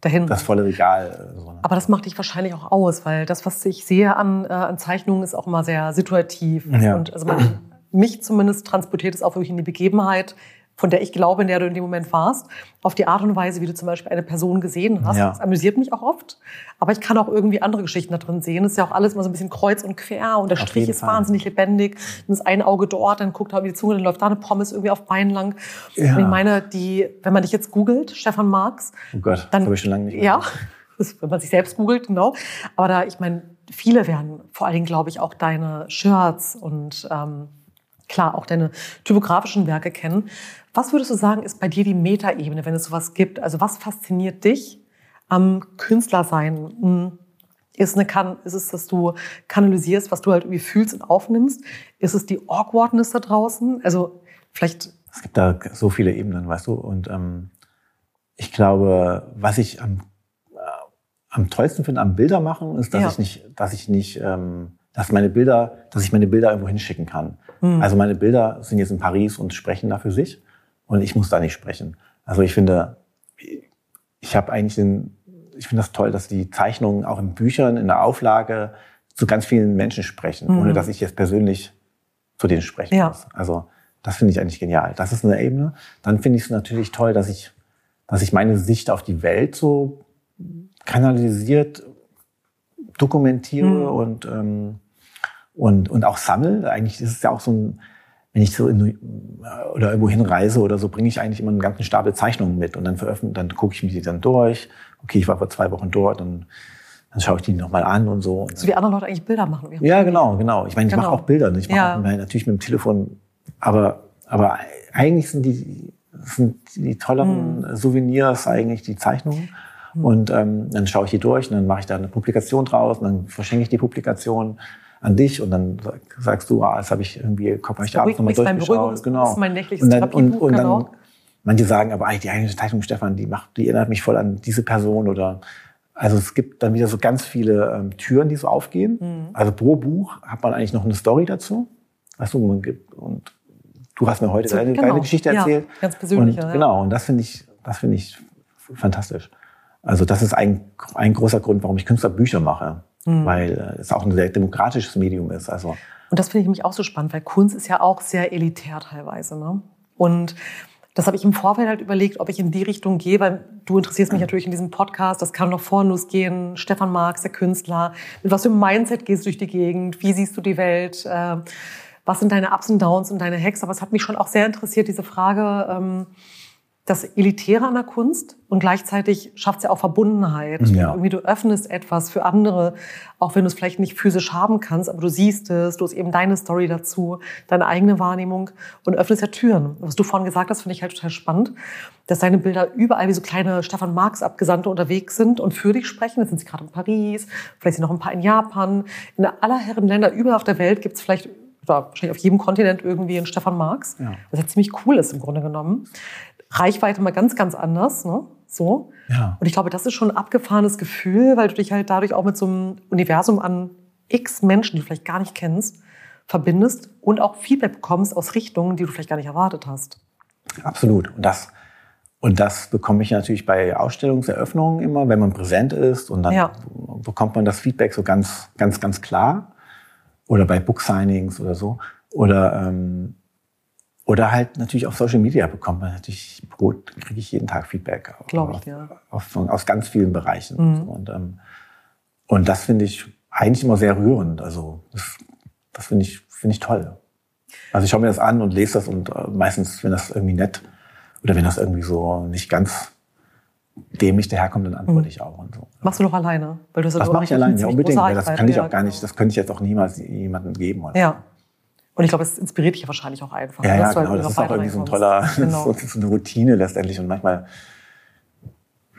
Dahin.
das volle Regal.
So, ne? Aber das macht dich wahrscheinlich auch aus, weil das, was ich sehe an, äh, an Zeichnungen, ist auch immer sehr situativ. Ja. Und also man, mich zumindest transportiert es auch wirklich in die Begebenheit, von der ich glaube, in der du in dem Moment warst, auf die Art und Weise, wie du zum Beispiel eine Person gesehen hast. Ja. Das amüsiert mich auch oft. Aber ich kann auch irgendwie andere Geschichten da drin sehen. Es ist ja auch alles immer so ein bisschen kreuz und quer und der auf Strich ist Fall. wahnsinnig lebendig. Dann ist ein Auge dort, dann guckt er über die Zunge, dann läuft da eine Pommes irgendwie auf Bein lang. Ja. Und ich meine, die, wenn man dich jetzt googelt, Stefan Marx.
Oh Gott, dann, habe ich schon lange nicht mehr.
Ja, *laughs* wenn man sich selbst googelt, genau. Aber da, ich meine, viele werden vor allen Dingen, glaube ich, auch deine Shirts und ähm, klar auch deine typografischen Werke kennen. Was würdest du sagen, ist bei dir die Metaebene, wenn es sowas gibt? Also was fasziniert dich am Künstlersein? Hm, ist, eine, ist es, dass du kanalisierst, was du halt irgendwie fühlst und aufnimmst? Ist es die Awkwardness da draußen? Also vielleicht.
Es gibt da so viele Ebenen, weißt du. Und ähm, ich glaube, was ich am, äh, am tollsten finde am Bilder machen, ist, dass ja. ich nicht, dass ich nicht, ähm, dass meine Bilder, dass ich meine Bilder irgendwo hinschicken kann. Mhm. Also meine Bilder sind jetzt in Paris und sprechen da für sich und ich muss da nicht sprechen. Also ich finde, ich habe eigentlich den, ich finde das toll, dass die Zeichnungen auch in Büchern, in der Auflage zu ganz vielen Menschen sprechen, mhm. ohne dass ich jetzt persönlich zu denen sprechen ja. muss. Also das finde ich eigentlich genial. Das ist eine Ebene. Dann finde ich es natürlich toll, dass ich, dass ich meine Sicht auf die Welt so kanalisiert dokumentiere mhm. und ähm, und, und auch sammle. Eigentlich ist es ja auch so ein, wenn ich so in, oder irgendwo hinreise oder so, bringe ich eigentlich immer einen ganzen Stapel Zeichnungen mit und dann veröffentliche, dann gucke ich mir die dann durch. Okay, ich war vor zwei Wochen dort und dann schaue ich die nochmal an und so.
So wie andere Leute eigentlich Bilder machen.
Ja, genau, genau. Ich meine, ich genau. mache auch Bilder. Ne? Ich mache ja. natürlich mit dem Telefon, aber, aber eigentlich sind die, sind die tolleren hm. Souvenirs eigentlich die Zeichnungen. Hm. Und ähm, dann schaue ich die durch und dann mache ich da eine Publikation draus und dann verschenke ich die Publikation an dich und dann sagst du, ah, das habe ich irgendwie, mal, ich abends nochmal durchgeschaut.
Genau. Das ist mein nächtliches
und dann, und, und dann, manche sagen, aber eigentlich die eigene Zeichnung, Stefan, die macht, die erinnert mich voll an diese Person oder also es gibt dann wieder so ganz viele ähm, Türen, die so aufgehen. Mhm. Also pro Buch hat man eigentlich noch eine Story dazu. Weißt du, man gibt, und du hast mir heute so, deine, genau. deine Geschichte erzählt.
Ja, ganz persönlich.
Ja. Genau, und das finde ich, das finde ich fantastisch. Also das ist ein, ein großer Grund, warum ich Künstlerbücher mache, mhm. weil äh, es auch ein sehr demokratisches Medium ist. Also
und das finde ich nämlich auch so spannend, weil Kunst ist ja auch sehr elitär teilweise. Ne? Und das habe ich im Vorfeld halt überlegt, ob ich in die Richtung gehe, weil du interessierst mich natürlich in diesem Podcast. Das kann noch vorne losgehen. Stefan Marx, der Künstler. Mit was für einem Mindset gehst du durch die Gegend? Wie siehst du die Welt? Äh, was sind deine Ups und Downs und deine Hacks? Aber es hat mich schon auch sehr interessiert, diese Frage, ähm, das Elitäre an der Kunst und gleichzeitig schafft es ja auch Verbundenheit. Ja. Irgendwie du öffnest etwas für andere, auch wenn du es vielleicht nicht physisch haben kannst, aber du siehst es, du hast eben deine Story dazu, deine eigene Wahrnehmung und öffnest ja Türen. Was du vorhin gesagt hast, finde ich halt total spannend, dass deine Bilder überall wie so kleine Stefan Marx Abgesandte unterwegs sind und für dich sprechen. Jetzt sind sie gerade in Paris, vielleicht sind noch ein paar in Japan. In aller Herren Länder überall auf der Welt gibt es vielleicht wahrscheinlich auf jedem Kontinent irgendwie einen Stefan Marx, ja. was ja ziemlich cool ist im Grunde genommen. Reichweite mal ganz, ganz anders. Ne? So. Ja. Und ich glaube, das ist schon ein abgefahrenes Gefühl, weil du dich halt dadurch auch mit so einem Universum an x Menschen, die du vielleicht gar nicht kennst, verbindest und auch Feedback bekommst aus Richtungen, die du vielleicht gar nicht erwartet hast.
Absolut. Und das, und das bekomme ich natürlich bei Ausstellungseröffnungen immer, wenn man präsent ist und dann ja. bekommt man das Feedback so ganz, ganz, ganz klar. Oder bei Book-Signings oder so. Oder ähm, oder halt natürlich auf Social Media bekommt man natürlich Brot, kriege ich jeden Tag Feedback.
Glaube ich, ja.
Auf, aus ganz vielen Bereichen. Mhm. Und, ähm, und das finde ich eigentlich immer sehr rührend. Also das, das finde ich, finde ich toll. Also ich schaue mir das an und lese das und äh, meistens, wenn das irgendwie nett oder wenn das irgendwie so nicht ganz dämlich daherkommt, dann antworte mhm. ich auch und so.
Machst du noch alleine?
Weil du das mache ich alleine, ja unbedingt. Das kann ich auch gar nicht, das könnte ich jetzt auch niemals jemandem geben.
Oder? Ja. Und ich glaube, es inspiriert dich ja wahrscheinlich auch einfach.
Ja, ja genau. Das ist auch irgendwie so ein toller, *laughs* genau. so eine Routine letztendlich. Und manchmal,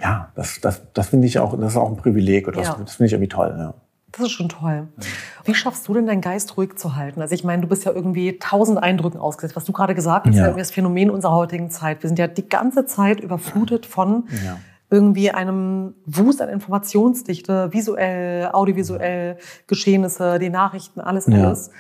ja, das, das, das finde ich auch, das ist auch ein Privileg. Oder ja. das, das finde ich irgendwie toll. Ja.
Das ist schon toll. Wie schaffst du denn deinen Geist ruhig zu halten? Also ich meine, du bist ja irgendwie tausend Eindrücken ausgesetzt. Was du gerade gesagt hast, ja. ist ja irgendwie das Phänomen unserer heutigen Zeit. Wir sind ja die ganze Zeit überflutet von ja. irgendwie einem Wust an Informationsdichte, visuell, audiovisuell, Geschehnisse, die Nachrichten, alles, alles. Ja.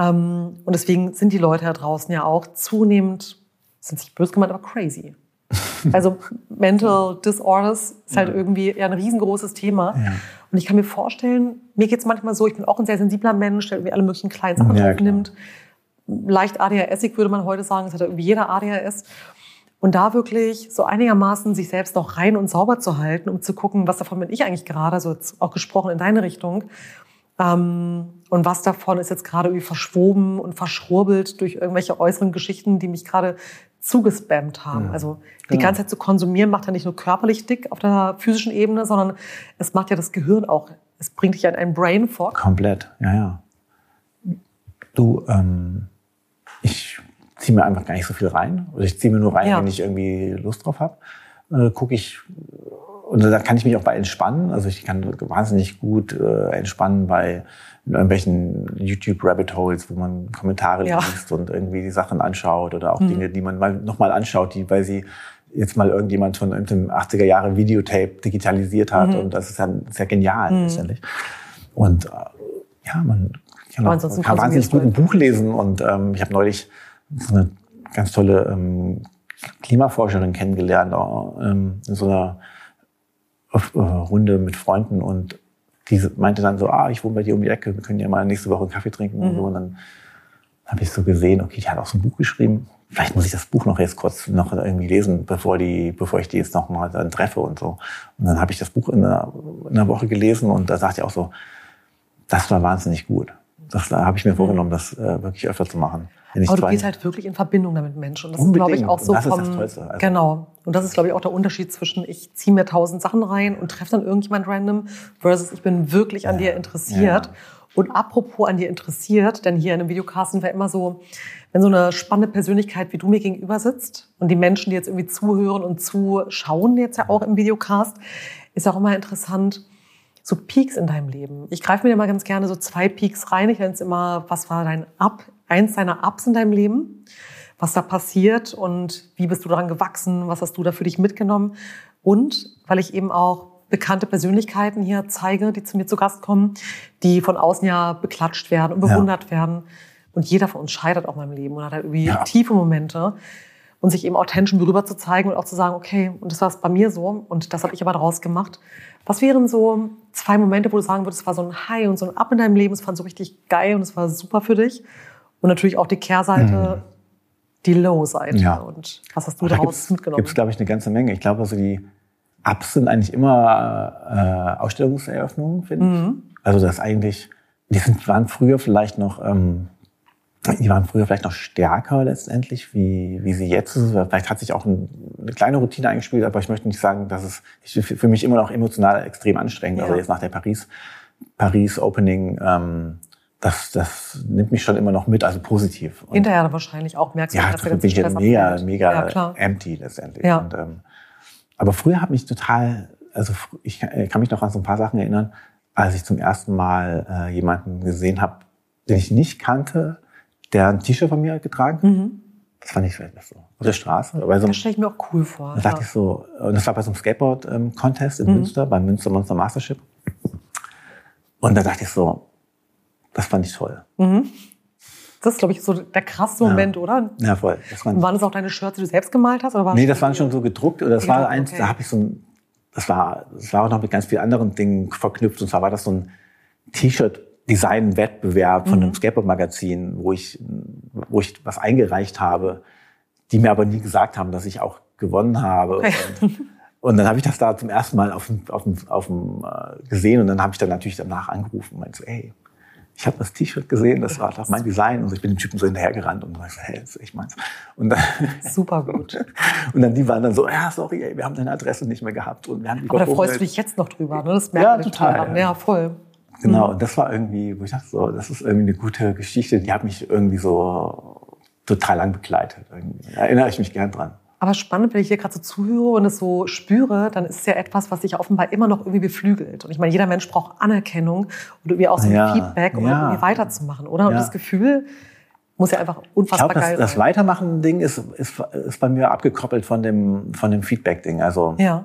Ähm, und deswegen sind die Leute da draußen ja auch zunehmend, sind nicht böse gemeint, aber crazy. *laughs* Also Mental Disorders ist halt ja. irgendwie ja ein riesengroßes Thema. Ja. Und ich kann mir vorstellen, mir geht es manchmal so, ich bin auch ein sehr sensibler Mensch, der irgendwie alle möglichen kleinen Sachen ja, aufnimmt. Leicht ADHSig würde man heute sagen, das hat irgendwie jeder ADHS. Und da wirklich so einigermaßen sich selbst noch rein und sauber zu halten, um zu gucken, was davon bin ich eigentlich gerade, also jetzt auch gesprochen in deine Richtung. Ähm, und was davon ist jetzt gerade irgendwie verschwoben und verschwurbelt durch irgendwelche äußeren Geschichten, die mich gerade zugespammt haben. Ja, also die genau. ganze Zeit zu konsumieren macht ja nicht nur körperlich dick auf der physischen Ebene, sondern es macht ja das Gehirn auch. Es bringt dich an einen Brain Fog.
Komplett, ja, ja. Du, ähm, ich ziehe mir einfach gar nicht so viel rein. Oder ich ziehe mir nur rein, ja. wenn ich irgendwie Lust drauf habe. Äh, Gucke ich und da kann ich mich auch bei entspannen. Also ich kann wahnsinnig gut äh, entspannen bei irgendwelchen YouTube-Rabbit Holes, wo man Kommentare ja. liest und irgendwie die Sachen anschaut oder auch mhm. Dinge, die man mal nochmal anschaut, die, weil sie jetzt mal irgendjemand von einem 80er Jahre Videotape digitalisiert hat. Mhm. Und das ist ja sehr genial mhm. letztendlich. Und äh, ja, man kann, auch, man kann wahnsinnig gut ein Buch lesen. Und ähm, ich habe neulich so eine ganz tolle ähm, Klimaforscherin kennengelernt, ähm, in so einer äh, Runde mit Freunden und die meinte dann so, ah, ich wohne bei dir um die Ecke, wir können ja mal nächste Woche einen Kaffee trinken mhm. und so. Und dann habe ich so gesehen, okay, die hat auch so ein Buch geschrieben. Vielleicht muss ich das Buch noch jetzt kurz noch irgendwie lesen, bevor die, bevor ich die jetzt noch mal dann treffe und so. Und dann habe ich das Buch in einer, in einer Woche gelesen und da sagt ich auch so, das war wahnsinnig gut. das da habe ich mir vorgenommen, das äh, wirklich öfter zu machen.
Aber du gehst halt wirklich in Verbindung damit mit Menschen. Und das Unbedingt. ist, glaube ich, auch so
das
vom,
ist das Tollste. Also.
Genau. Und das ist, glaube ich, auch der Unterschied zwischen ich ziehe mir tausend Sachen rein und treffe dann irgendjemand random versus ich bin wirklich an dir interessiert. Ja. Und apropos an dir interessiert, denn hier in einem Videocast sind wir immer so, wenn so eine spannende Persönlichkeit wie du mir gegenüber sitzt und die Menschen, die jetzt irgendwie zuhören und zuschauen jetzt ja auch im Videocast, ist auch immer interessant, so Peaks in deinem Leben. Ich greife mir immer ganz gerne so zwei Peaks rein. Ich nenne es immer, was war dein Up, eins deiner Ups in deinem Leben? Was da passiert und wie bist du daran gewachsen? Was hast du da für dich mitgenommen? Und weil ich eben auch bekannte Persönlichkeiten hier zeige, die zu mir zu Gast kommen, die von außen ja beklatscht werden und bewundert ja. werden. Und jeder von uns scheitert auch mal im Leben und hat halt irgendwie ja. tiefe Momente. Und sich eben authentisch rüber zu zeigen und auch zu sagen, okay, und das war es bei mir so und das habe ich aber daraus gemacht. Was wären so zwei Momente, wo du sagen würdest, es war so ein High und so ein Up in deinem Leben, es fand so richtig geil und es war super für dich? Und natürlich auch die Kehrseite, mhm. Die Low-Seite. Ja. Und was hast du da daraus mitgenommen?
Gibt es, glaube ich, eine ganze Menge. Ich glaube, also die Ups sind eigentlich immer äh, Ausstellungseröffnungen, finde ich. Mhm. Also das eigentlich, die sind, waren früher vielleicht noch, ähm, die waren früher vielleicht noch stärker letztendlich, wie, wie sie jetzt ist. Vielleicht hat sich auch ein, eine kleine Routine eingespielt, aber ich möchte nicht sagen, dass es ich, für mich immer noch emotional extrem anstrengend. Also ja. Also jetzt nach der Paris, Paris Opening, ähm, das, das nimmt mich schon immer noch mit, also positiv.
Und Hinterher wahrscheinlich auch merkst
du, ja, dass bin ich ja mega, mega ja, empty letztendlich. Ja. Und, ähm, aber früher hat mich total, also ich kann mich noch an so ein paar Sachen erinnern, als ich zum ersten Mal äh, jemanden gesehen habe, den ich nicht kannte, der ein T-Shirt von mir getragen hat. Mhm. Das fand ich vielleicht so. Auf der Straße. Bei so
das stelle ich mir auch cool vor.
Da dachte ich so, und das war bei so einem Skateboard-Contest in mhm. Münster, beim Münster Monster Mastership. Und da dachte ich so, das fand ich toll. Mhm.
Das ist, glaube ich, so der krasse Moment,
ja.
oder?
Ja, voll.
Das waren, waren das auch deine Shirts, die du selbst gemalt hast? Oder
war nee, das waren schon so gedruckt. Oder das war eins, okay. da habe ich so ein, das war, das war auch noch mit ganz vielen anderen Dingen verknüpft. Und zwar war das so ein T-Shirt-Design-Wettbewerb von mhm. einem Skateboard-Magazin, wo ich, wo ich was eingereicht habe, die mir aber nie gesagt haben, dass ich auch gewonnen habe. Okay. Und, und dann habe ich das da zum ersten Mal auf dem, auf dem, auf dem äh, gesehen und dann habe ich dann natürlich danach angerufen und meinte so, ey, ich habe das T-Shirt gesehen, das war mein Design und ich bin dem Typen so hinterhergerannt und so, hey, das ist echt meins. Und dann, *laughs*
Super gut. *laughs*
und dann die waren dann so, ja, sorry, ey, wir haben deine Adresse nicht mehr gehabt und wir haben die
Aber da freust du dich jetzt noch drüber, ne? Das merkt
ja, total.
An. Ja, voll.
Genau, mhm. und das war irgendwie, wo ich dachte so, das ist irgendwie eine gute Geschichte, die hat mich irgendwie so total lang begleitet. Irgendwie. Da erinnere ich mich gern dran.
Aber spannend, wenn ich hier gerade so zuhöre und es so spüre, dann ist es ja etwas, was sich offenbar immer noch irgendwie beflügelt. Und ich meine, jeder Mensch braucht Anerkennung und irgendwie auch so ein ja, Feedback, um ja. irgendwie weiterzumachen, oder? Und das Gefühl muss ja einfach unfassbar
ich glaub,
geil
das, sein. Das Weitermachen-Ding ist, ist, ist bei mir abgekoppelt von dem, von dem Feedback-Ding. Also
ja.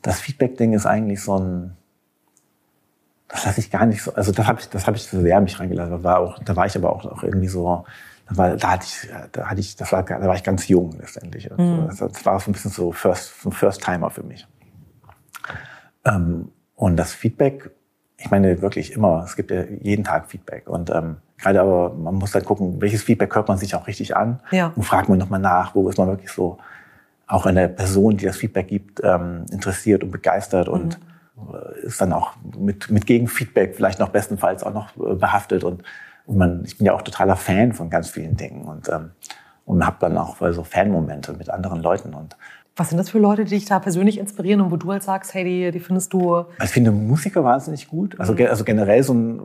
das Feedback-Ding ist eigentlich so ein, das lasse ich gar nicht so, also das habe ich, das habe ich so sehr mich reingelassen. Da war auch, da war ich aber auch, auch irgendwie so, weil da hatte ich, da hatte ich, das war, da war ich ganz jung letztendlich. Mhm. Also das war so ein bisschen so First, so First Timer für mich. Ähm, und das Feedback, ich meine wirklich immer, es gibt ja jeden Tag Feedback und ähm, gerade aber man muss dann gucken, welches Feedback hört man sich auch richtig an
ja.
und fragt man nochmal nach, wo ist man wirklich so auch an der Person, die das Feedback gibt, ähm, interessiert und begeistert mhm. und äh, ist dann auch mit, mit Gegenfeedback vielleicht noch bestenfalls auch noch äh, behaftet und und man, ich bin ja auch totaler Fan von ganz vielen Dingen und, ähm, und habe dann auch so Fanmomente mit anderen Leuten. Und
was sind das für Leute, die dich da persönlich inspirieren und wo du halt sagst, hey, die, die findest du?
Ich finde Musiker wahnsinnig gut. Also, mhm. also generell so ein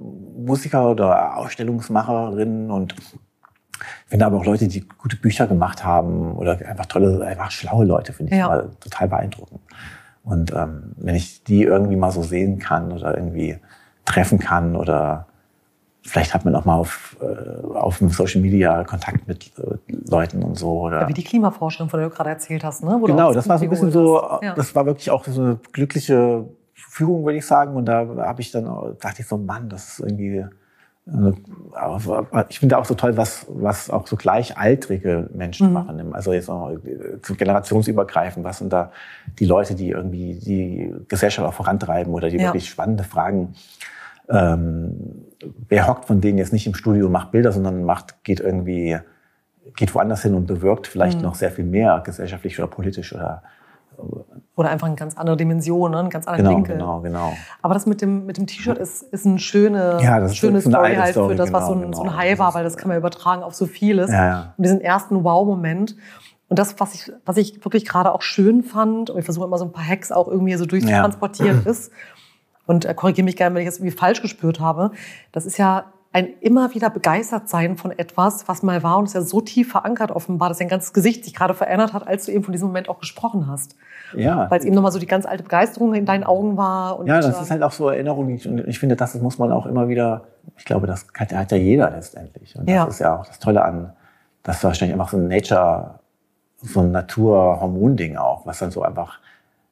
Musiker oder Ausstellungsmacherin und ich finde aber auch Leute, die gute Bücher gemacht haben oder einfach tolle, einfach schlaue Leute, finde ich ja. mal total beeindruckend. Und ähm, wenn ich die irgendwie mal so sehen kann oder irgendwie treffen kann oder vielleicht hat man auch mal auf, äh, auf dem Social Media Kontakt mit äh, Leuten und so. Oder
ja, wie die Klimaforschung, von der du gerade erzählt hast, ne?
Wo genau, das war so ein bisschen so, ja. das war wirklich auch so eine glückliche Führung, würde ich sagen. Und da habe ich dann, dachte ich so, Mann, das ist irgendwie, äh, ich finde auch so toll, was, was auch so gleichaltrige Menschen mhm. machen. Also jetzt auch generationsübergreifend, was sind da die Leute, die irgendwie die Gesellschaft auch vorantreiben oder die ja. wirklich spannende Fragen ähm, wer hockt von denen jetzt nicht im Studio und macht Bilder, sondern macht, geht irgendwie, geht woanders hin und bewirkt vielleicht mhm. noch sehr viel mehr gesellschaftlich oder politisch oder
Oder einfach eine ganz andere Dimension, ne? einen ganz anderen
Genau,
Winkel.
genau, genau.
Aber das mit dem, mit dem T-Shirt ist, ist eine schöne,
Ja, das ist
schöne
eine
Story halt
Story,
für das, was so
genau,
ein, so ein
genau.
High war,
ist-
weil das kann man übertragen auf so vieles.
Ja, ja.
Und diesen ersten Wow-Moment. Und das, was ich, was ich wirklich gerade auch schön fand, und ich versuche immer so ein paar Hacks auch irgendwie so durchzutransportieren, *clears throat* ist, und äh, korrigiere mich gerne, wenn ich das irgendwie falsch gespürt habe, das ist ja ein immer wieder begeistert sein von etwas, was mal war und ist ja so tief verankert offenbar, dass dein ganzes Gesicht sich gerade verändert hat, als du eben von diesem Moment auch gesprochen hast.
Ja.
Weil es eben nochmal so die ganz alte Begeisterung in deinen Augen war. Und,
Ja, das
äh,
ist halt auch so Erinnerung. ich- Und ich finde, das muss man auch immer wieder, ich glaube, das hat, hat ja jeder letztendlich. Und das
Ja.
ist ja auch das Tolle an, das ist wahrscheinlich einfach so ein Nature, so ein Naturhormonding auch, was dann so einfach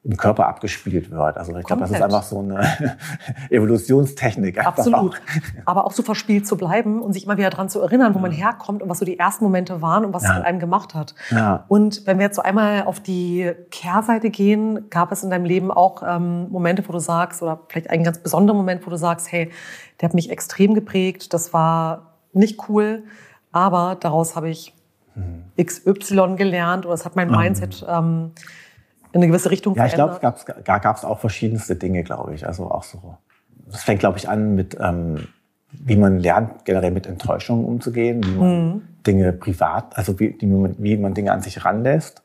im Körper abgespielt wird. Also ich glaube, das ist einfach so eine *laughs* Evolutionstechnik. einfach
Absolut. Aber auch so verspielt zu bleiben und sich immer wieder dran zu erinnern, wo man herkommt und was so die ersten Momente waren und was es
Ja.
mit einem gemacht hat.
Ja.
Und wenn wir jetzt so einmal auf die Kehrseite gehen, gab es in deinem Leben auch ähm, Momente, wo du sagst, oder vielleicht einen ganz besonderen Moment, wo du sagst, hey, der hat mich extrem geprägt, das war nicht cool, aber daraus habe ich
Mhm.
XY gelernt oder es hat mein Mindset ähm, in eine gewisse Richtung
Ja, ich glaube,
verändert.
es gab, es auch verschiedenste Dinge, glaube ich. Also auch so. Das fängt, glaube ich, an mit, ähm, wie man lernt, generell mit Enttäuschungen umzugehen, wie man Dinge privat, also wie, die, man- wie man Dinge an sich ranlässt.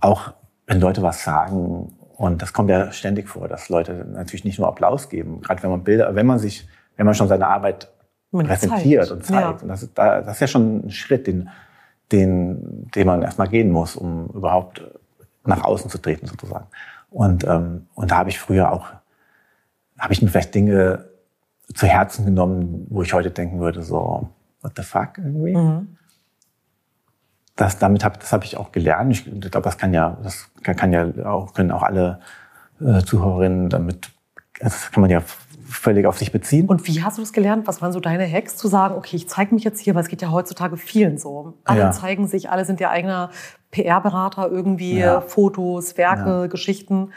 Auch wenn Leute was sagen. Und das kommt ja ständig vor, dass Leute natürlich nicht nur Applaus geben. Gerade wenn man Bilder, wenn man sich, wenn man schon seine Arbeit
Man
präsentiert
zeigt.
und zeigt.
Ja.
Und das ist, da, das ist ja schon ein Schritt, den, den, den man erstmal gehen muss, um überhaupt nach außen zu treten sozusagen. Und, ähm, und da habe ich früher auch, habe ich mir vielleicht Dinge zu Herzen genommen, wo ich heute denken würde, so, what the fuck irgendwie.
Mhm.
Das, damit hab, das habe ich auch gelernt. Ich glaube, das kann ja, das kann, kann ja auch, können auch alle äh, Zuhörerinnen damit, das kann man ja völlig auf sich beziehen.
Und wie hast du das gelernt? Was waren so deine Hacks, zu sagen, okay, ich zeige mich jetzt hier, weil es geht ja heutzutage vielen so. Alle
Ja.
zeigen sich, alle sind ja eigener PR-Berater irgendwie,
Ja.
Fotos, Werke,
Ja.
Geschichten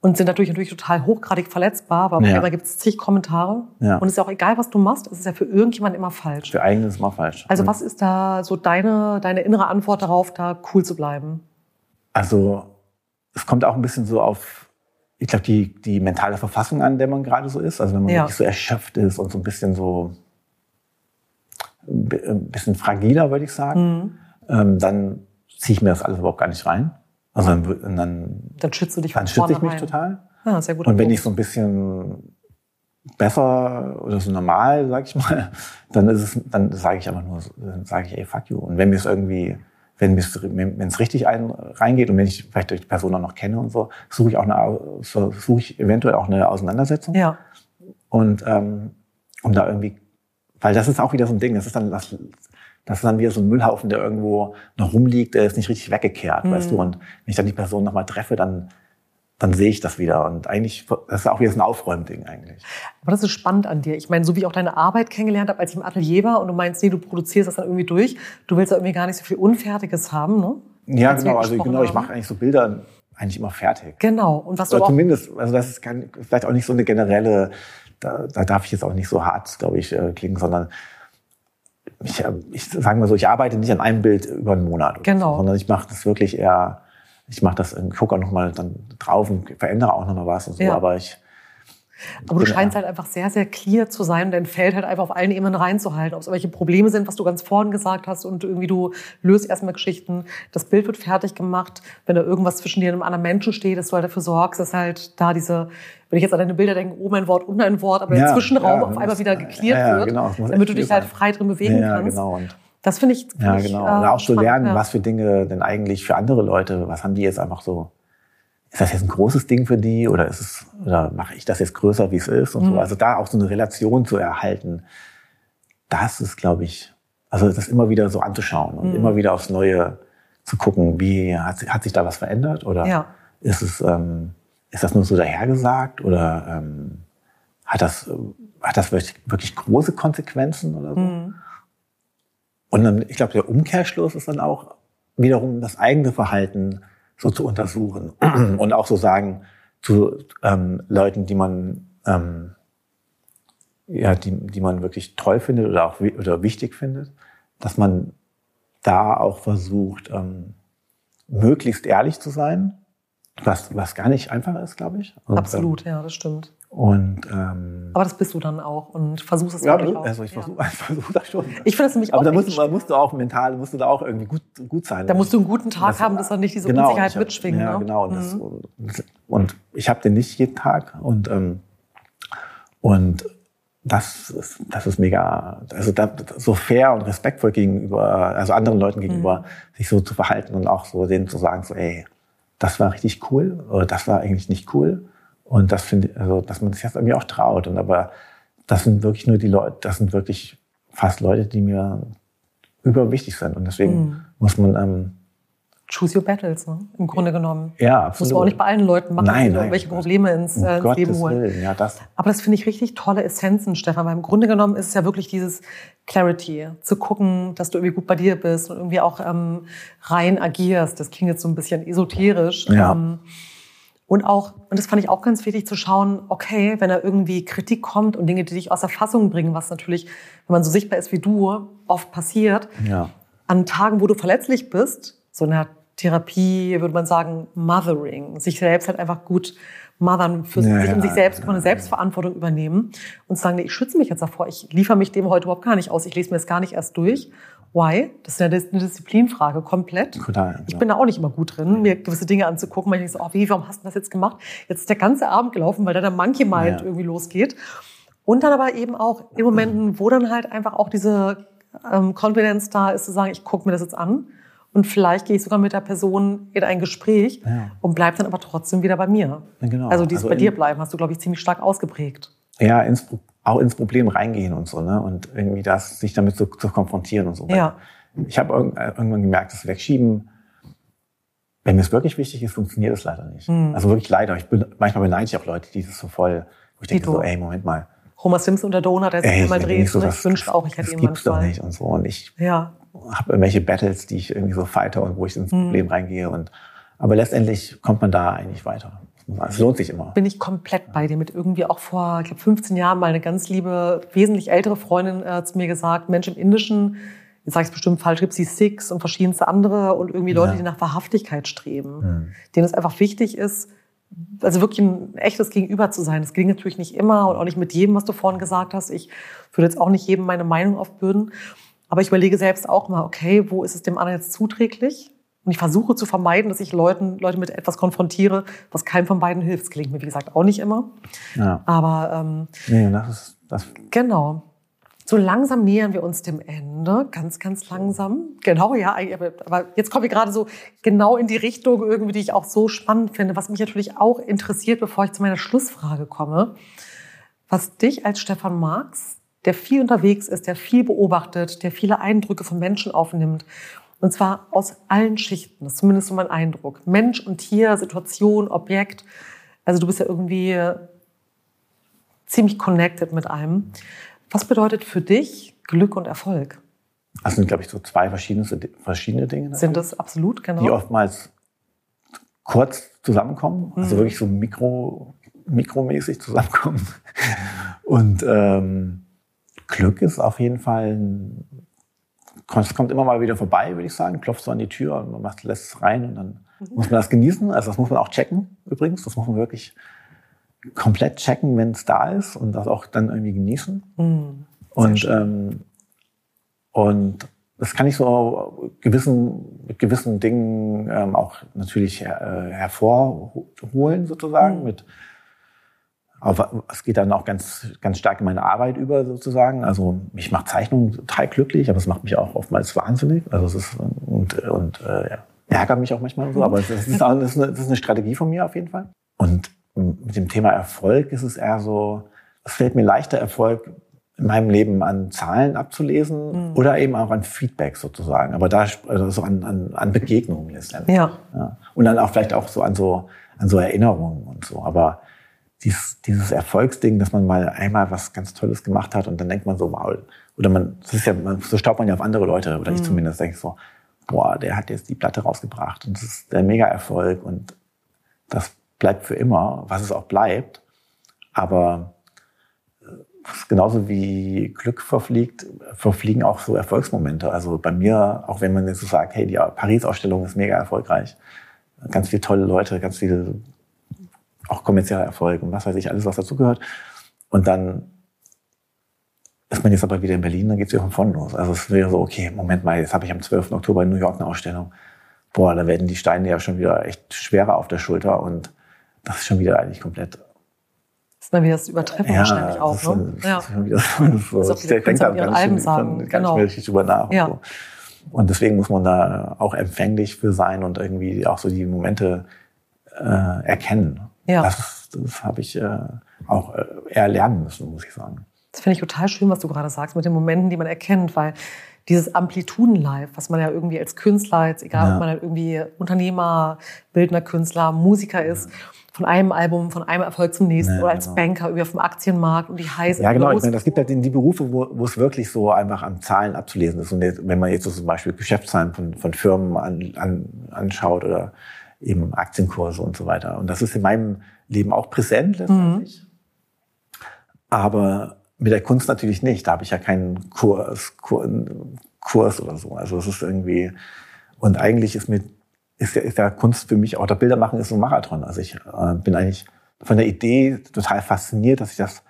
und sind natürlich natürlich total hochgradig verletzbar, auf
Ja.
gibt es zig Kommentare
Ja.
und es ist ja auch egal, was du machst, es ist ja für irgendjemand immer falsch.
Für eigenes ist mal falsch.
Also
Und-
was ist da so deine, deine innere Antwort darauf, da cool zu bleiben?
Also es kommt auch ein bisschen so auf, ich glaube, die, die mentale Verfassung an, der man gerade so ist. Also wenn man
Ja.
wirklich so erschöpft ist und so ein bisschen so ein bi- ein bisschen fragiler, würde ich sagen, ähm, dann ziehe ich mir das alles überhaupt gar nicht rein. Also dann, dann,
Dann schützt du dich
dann schütze ich mich
vornherein.
total.
Ja, sehr gut.
Und wenn ich so ein bisschen besser oder so normal, sag ich mal, dann ist es, dann sage ich einfach nur, dann sage ich, ey, fuck you. Und wenn mir es irgendwie, wenn es, wenn es richtig ein, reingeht und wenn ich vielleicht die Person auch noch kenne und so, suche ich auch eine, suche ich eventuell auch eine Auseinandersetzung.
ja,
Und ähm, um da irgendwie, weil das ist auch wieder so ein Ding, das ist dann das, das ist dann wieder so ein Müllhaufen, der irgendwo noch rumliegt, der ist nicht richtig weggekehrt, weißt
Mhm.
du. Und wenn ich dann die Person nochmal treffe, dann dann sehe ich das wieder. Und eigentlich, das ist auch wieder so ein Aufräumding eigentlich.
Aber das ist spannend an dir. Ich meine, so wie ich auch deine Arbeit kennengelernt habe, als ich im Atelier war und du meinst, nee, du produzierst das dann irgendwie durch. Du willst ja irgendwie gar nicht so viel Unfertiges haben, ne?
Ja,
Als
genau. Also genau, ich
haben.
mache eigentlich so Bilder eigentlich immer fertig.
Genau. Und was du
Oder
auch,
zumindest, also das ist kein, vielleicht auch nicht so eine generelle, da, da darf ich jetzt auch nicht so hart, glaube ich, äh, klingen, sondern ich, äh, ich sage mal so, ich arbeite nicht an einem Bild über einen Monat,
Genau.
so, sondern ich mache das wirklich eher, ich mache das, ich gucke auch nochmal dann drauf und verändere auch nochmal was und so,
Ja.
aber ich,
aber du
genau.
scheinst halt einfach sehr, sehr clear zu sein und dein Feld halt einfach auf allen Ebenen reinzuhalten. Ob es irgendwelche Probleme sind, was du ganz vorhin gesagt hast und irgendwie du löst erstmal Geschichten. Das Bild wird fertig gemacht. Wenn da irgendwas zwischen dir und einem anderen Menschen steht, dass du halt dafür sorgst, dass halt da diese, wenn ich jetzt an deine Bilder denke, oben ein Wort, unten ein Wort, aber der
Ja,
Zwischenraum
ja,
auf einmal wieder geklärt
ja, ja,
wird,
genau,
damit du dich halt frei drin bewegen
ja,
kannst.
genau. Und,
Das finde ich, find
Ja,
ich,
genau.
äh,
Und auch zu lernen, was für Dinge denn eigentlich für andere Leute, was haben die jetzt einfach so, ist das jetzt ein großes Ding für die oder ist es, oder mache ich das jetzt größer, wie es ist und
Mhm.
so. Also da auch so eine Relation zu erhalten, das ist, glaube ich, also das immer wieder so anzuschauen und
Mhm.
immer wieder aufs Neue zu gucken, wie hat, sich- hat sich da was verändert oder
Ja.
ist es, ähm, ist das nur so dahergesagt oder ähm, hat das, hat das wirklich, wirklich große Konsequenzen oder so?
Mhm.
Und dann, ich glaube, der Umkehrschluss ist dann auch wiederum das eigene Verhalten so zu untersuchen *clears throat* und auch so sagen zu ähm, Leuten, die man ähm, ja, die, die man wirklich toll findet oder auch oder wichtig findet, dass man da auch versucht, ähm, möglichst ehrlich zu sein was, was gar nicht einfach ist, glaube ich. Und,
Absolut, ja, das stimmt.
Und ähm,
Aber das bist du dann auch und versuchst es
ja,
wirklich auch.
also ich
Ja.
versuche *laughs* versuch das schon.
Ich finde das nämlich
Aber
auch
da
echt
musst, du- musst du auch mental, musst du da auch irgendwie gut, gut sein.
Da musst du einen guten Tag
Das-
haben, dass dann nicht diese
genau,
Unsicherheit
ich hab-
mitschwingt.
Ja,
ne?
genau. Und, das,
Mhm.
und ich habe den nicht jeden Tag. Und, ähm, und das, ist, das ist mega, also da, so fair und respektvoll gegenüber, also anderen Leuten gegenüber,
Mhm.
sich so zu verhalten und auch so denen zu sagen, so, ey, das war richtig cool oder das war eigentlich nicht cool. Und das finde also, dass man sich das irgendwie auch traut. Und aber das sind wirklich nur die Leute, das sind wirklich fast Leute, die mir überwichtig sind. Und deswegen
Mhm.
muss man, ähm,
Choose your battles, ne? im Grunde genommen.
ja,
Muss
absolut.
man auch nicht bei allen Leuten machen,
Nein,
die
nein.
irgendwelche Probleme ins, äh, ins Leben holen.
Willen, ja, das.
Aber das finde ich richtig tolle Essenzen, Stefan, weil im Grunde genommen ist es ja wirklich dieses Clarity, zu gucken, dass du irgendwie gut bei dir bist und irgendwie auch ähm, rein agierst. Das klingt jetzt so ein bisschen esoterisch.
Ja.
Ähm, und auch, und das fand ich auch ganz wichtig zu schauen, okay, wenn da irgendwie Kritik kommt und Dinge, die dich aus der Fassung bringen, was natürlich, wenn man so sichtbar ist wie du, oft passiert,
Ja.
an Tagen, wo du verletzlich bist, so in der Therapie würde man sagen, Mothering, sich selbst halt einfach gut mothern, für
Ja,
sich um
ja,
sich selbst
ja,
eine. Selbstverantwortung übernehmen und sagen, nee, ich schütze mich jetzt davor, ich liefere mich dem heute überhaupt gar nicht aus, ich lese mir das gar nicht erst durch. Why? Das ist ja eine Disziplinfrage, komplett.
Total,
Ich
ja.
bin da auch nicht immer gut drin, mir gewisse Dinge anzugucken, weil ich denke so, oh, wie, warum hast du das jetzt gemacht? Jetzt ist der ganze Abend gelaufen, weil da der Monkey Mind
Ja.
irgendwie losgeht. Und dann aber eben auch in Momenten, wo dann halt einfach auch diese ähm, Confidence da ist, zu sagen, ich gucke mir das jetzt an und vielleicht gehe ich sogar mit der Person in ein Gespräch
Ja.
und bleib dann aber trotzdem wieder bei mir.
Genau.
Also dieses
Also
bei dir bleiben hast du, glaube ich, ziemlich stark ausgeprägt.
ja, ins, auch ins Problem reingehen und so, ne? Und irgendwie das, sich damit zu, zu konfrontieren und so.
Ja.
Ich habe äh, irgendwann gemerkt, das Wegschieben, wenn mir es wirklich wichtig ist, funktioniert es leider nicht.
Mhm.
Also wirklich leider. Ich bin, manchmal beneide ich auch Leute, die das so voll, wo ich denke so, ey, Moment mal.
Homer Simpson und der Donut, der sich immer
ich
dreht.
so,
ne?
das,
ich wünschte auch, ich hätte
das
ihn
gibt's doch nicht und so. Und ich
Ja.
habe irgendwelche Battles, die ich irgendwie so fighte und wo ich ins
Mhm.
Problem reingehe. Und, aber letztendlich kommt man da eigentlich weiter. Es lohnt sich immer.
bin ich komplett bei dir. Mit irgendwie auch vor, ich glaube, 15 Jahren mal eine ganz liebe, wesentlich ältere Freundin äh, zu mir gesagt, Mensch, im Indischen, jetzt sage ich es bestimmt falsch, gibt es Sikhs und verschiedenste andere und irgendwie Leute,
Ja.
die nach Wahrhaftigkeit streben,
Hm.
denen es einfach wichtig ist, also wirklich ein echtes Gegenüber zu sein. Das gelingt natürlich nicht immer und auch nicht mit jedem, was du vorhin gesagt hast. Ich würde jetzt auch nicht jedem meine Meinung aufbürden. Aber ich überlege selbst auch mal, okay, wo ist es dem anderen jetzt zuträglich? Und ich versuche zu vermeiden, dass ich Leuten, Leute mit etwas konfrontiere, was keinem von beiden hilft. Das gelingt mir, wie gesagt, auch nicht immer.
Ja.
Aber ähm,
Nee, das ist, das,
genau. So langsam nähern wir uns dem Ende, ganz, ganz langsam. Genau, ja, aber jetzt kommen wir gerade so genau in die Richtung irgendwie, die ich auch so spannend finde, was mich natürlich auch interessiert, bevor ich zu meiner Schlussfrage komme. Was dich als Stefan Marx, der viel unterwegs ist, der viel beobachtet, der viele Eindrücke von Menschen aufnimmt, und zwar aus allen Schichten, das ist zumindest so mein Eindruck. Mensch und Tier, Situation, Objekt. Also du bist ja irgendwie ziemlich connected mit einem. Was bedeutet für dich Glück und Erfolg?
das sind, glaube ich, so zwei verschiedene, verschiedene Dinge.
Sind das absolut, genau?
die oftmals kurz zusammenkommen, also
Mhm.
wirklich so mikro, mikromäßig zusammenkommen. Und ähm, Glück ist auf jeden Fall, ein, es kommt immer mal wieder vorbei, würde ich sagen, klopft so an die Tür und man macht, lässt es rein und dann
Mhm.
muss man das genießen. Also das muss man auch checken übrigens, das muss man wirklich komplett checken, wenn es da ist und das auch dann irgendwie genießen.
Mhm.
Und, ähm, und das kann ich so gewissen, mit gewissen Dingen ähm, auch natürlich her, äh, hervorholen, sozusagen.
Mhm.
Mit, aber es geht dann auch ganz, ganz stark in meine Arbeit über, sozusagen. Also mich macht Zeichnung total glücklich, aber es macht mich auch oftmals wahnsinnig. Also es ist und, und äh, ja, ärgert mich auch manchmal so, aber es ist, auch, das ist, eine, ist eine Strategie von mir auf jeden Fall. Und mit dem Thema Erfolg ist es eher so, es fällt mir leichter, Erfolg in meinem Leben an Zahlen abzulesen
Mhm.
oder eben auch an Feedback sozusagen. Aber da also so an, an, an Begegnungen letztendlich.
Ja.
Ja. Und dann auch vielleicht auch so an so an so Erinnerungen und so. Aber dieses, dieses Erfolgsding, dass man mal einmal was ganz Tolles gemacht hat und dann denkt man so, wow, oder man, das ist ja, man, so staubt man ja auf andere Leute, oder ich zumindest denke so, boah, der hat jetzt die Platte rausgebracht und das ist der Mega-Erfolg und das bleibt für immer, was es auch bleibt. Aber äh, genauso wie Glück verfliegt, verfliegen auch so Erfolgsmomente. Also bei mir, auch wenn man jetzt so sagt, hey, die Paris-Ausstellung ist mega erfolgreich, ganz viele tolle Leute, ganz viel auch kommerzieller Erfolg und was weiß ich, alles, was dazugehört. Und dann ist man jetzt aber wieder in Berlin, dann geht es wieder von vorne los. Also es wäre so, okay, Moment mal, jetzt habe ich am 12. Oktober in New York eine Ausstellung. Boah, da werden die Steine ja schon wieder echt schwerer auf der Schulter und das ist schon wieder eigentlich komplett
das ist dann wieder das Übertreffen ja, wahrscheinlich auch. Das ne?
ist, ja. Das ist schon wieder so. so. Ich denke da
Alben sagen.
gar genau. nicht mehr richtig drüber nach. Ja. Und, so. und deswegen muss man da auch empfänglich für sein und irgendwie auch so die Momente äh, erkennen. Ja. Das, das habe ich äh, auch äh, eher lernen müssen, muss ich sagen.
Das finde ich total schön, was du gerade sagst, mit den Momenten, die man erkennt, weil dieses Amplituden-Live, was man ja irgendwie als Künstler, jetzt egal ja. ob man halt irgendwie Unternehmer, bildender Künstler, Musiker ist, ja von einem Album, von einem Erfolg zum nächsten ja, oder als genau. Banker über vom Aktienmarkt und die heiße.
Ja, genau. Ich meine, das gibt halt die Berufe, wo, wo es wirklich so einfach an Zahlen abzulesen ist. Und jetzt, wenn man jetzt so zum Beispiel Geschäftszahlen von, von Firmen an, an, anschaut oder eben Aktienkurse und so weiter. Und das ist in meinem Leben auch präsent letztendlich. Mhm. Aber mit der Kunst natürlich nicht. Da habe ich ja keinen Kurs, Kurs, oder so. Also es ist irgendwie, und eigentlich ist mit ist ja, ist ja Kunst für mich, auch der Bildermachen ist so ein Marathon. Also ich äh, bin eigentlich von der Idee total fasziniert, dass ich das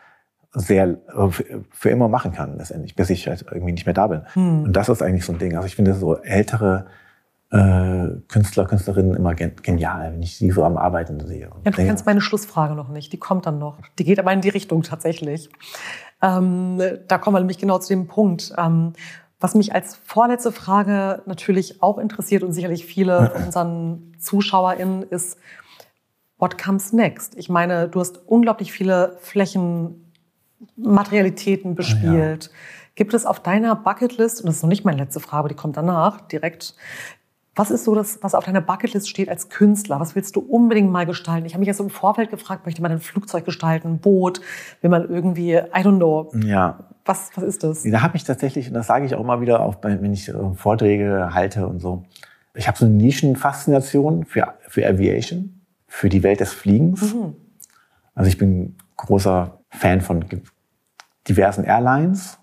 sehr äh, für immer machen kann letztendlich, bis ich halt irgendwie nicht mehr da bin. Hm. Und das ist eigentlich so ein Ding. Also ich finde so ältere Künstler, Künstlerinnen immer genial, wenn ich sie so am Arbeiten sehe.
Ja, du kennst meine Schlussfrage noch nicht. Die kommt dann noch. Die geht aber in die Richtung tatsächlich. Ähm, da kommen wir nämlich genau zu dem Punkt. Ähm, was mich als vorletzte Frage natürlich auch interessiert und sicherlich viele von *clears throat* unseren ZuschauerInnen ist, what comes next? Ich meine, du hast unglaublich viele Flächen, Materialitäten bespielt. Ja. Gibt es auf deiner Bucketlist, und das ist noch nicht meine letzte Frage, die kommt danach direkt, was ist so das, was auf deiner Bucketlist steht als Künstler? Was willst du unbedingt mal gestalten? Ich habe mich jetzt im Vorfeld gefragt, möchte man ein Flugzeug gestalten, ein Boot? Will man irgendwie, I don't know.
Ja.
Was, was ist das?
Da habe ich tatsächlich, und das sage ich auch immer wieder, auch wenn ich äh, Vorträge halte und so, ich habe so eine Nischenfaszination für, für Aviation, für die Welt des Fliegens. Mhm. Also ich bin großer Fan von diversen Airlines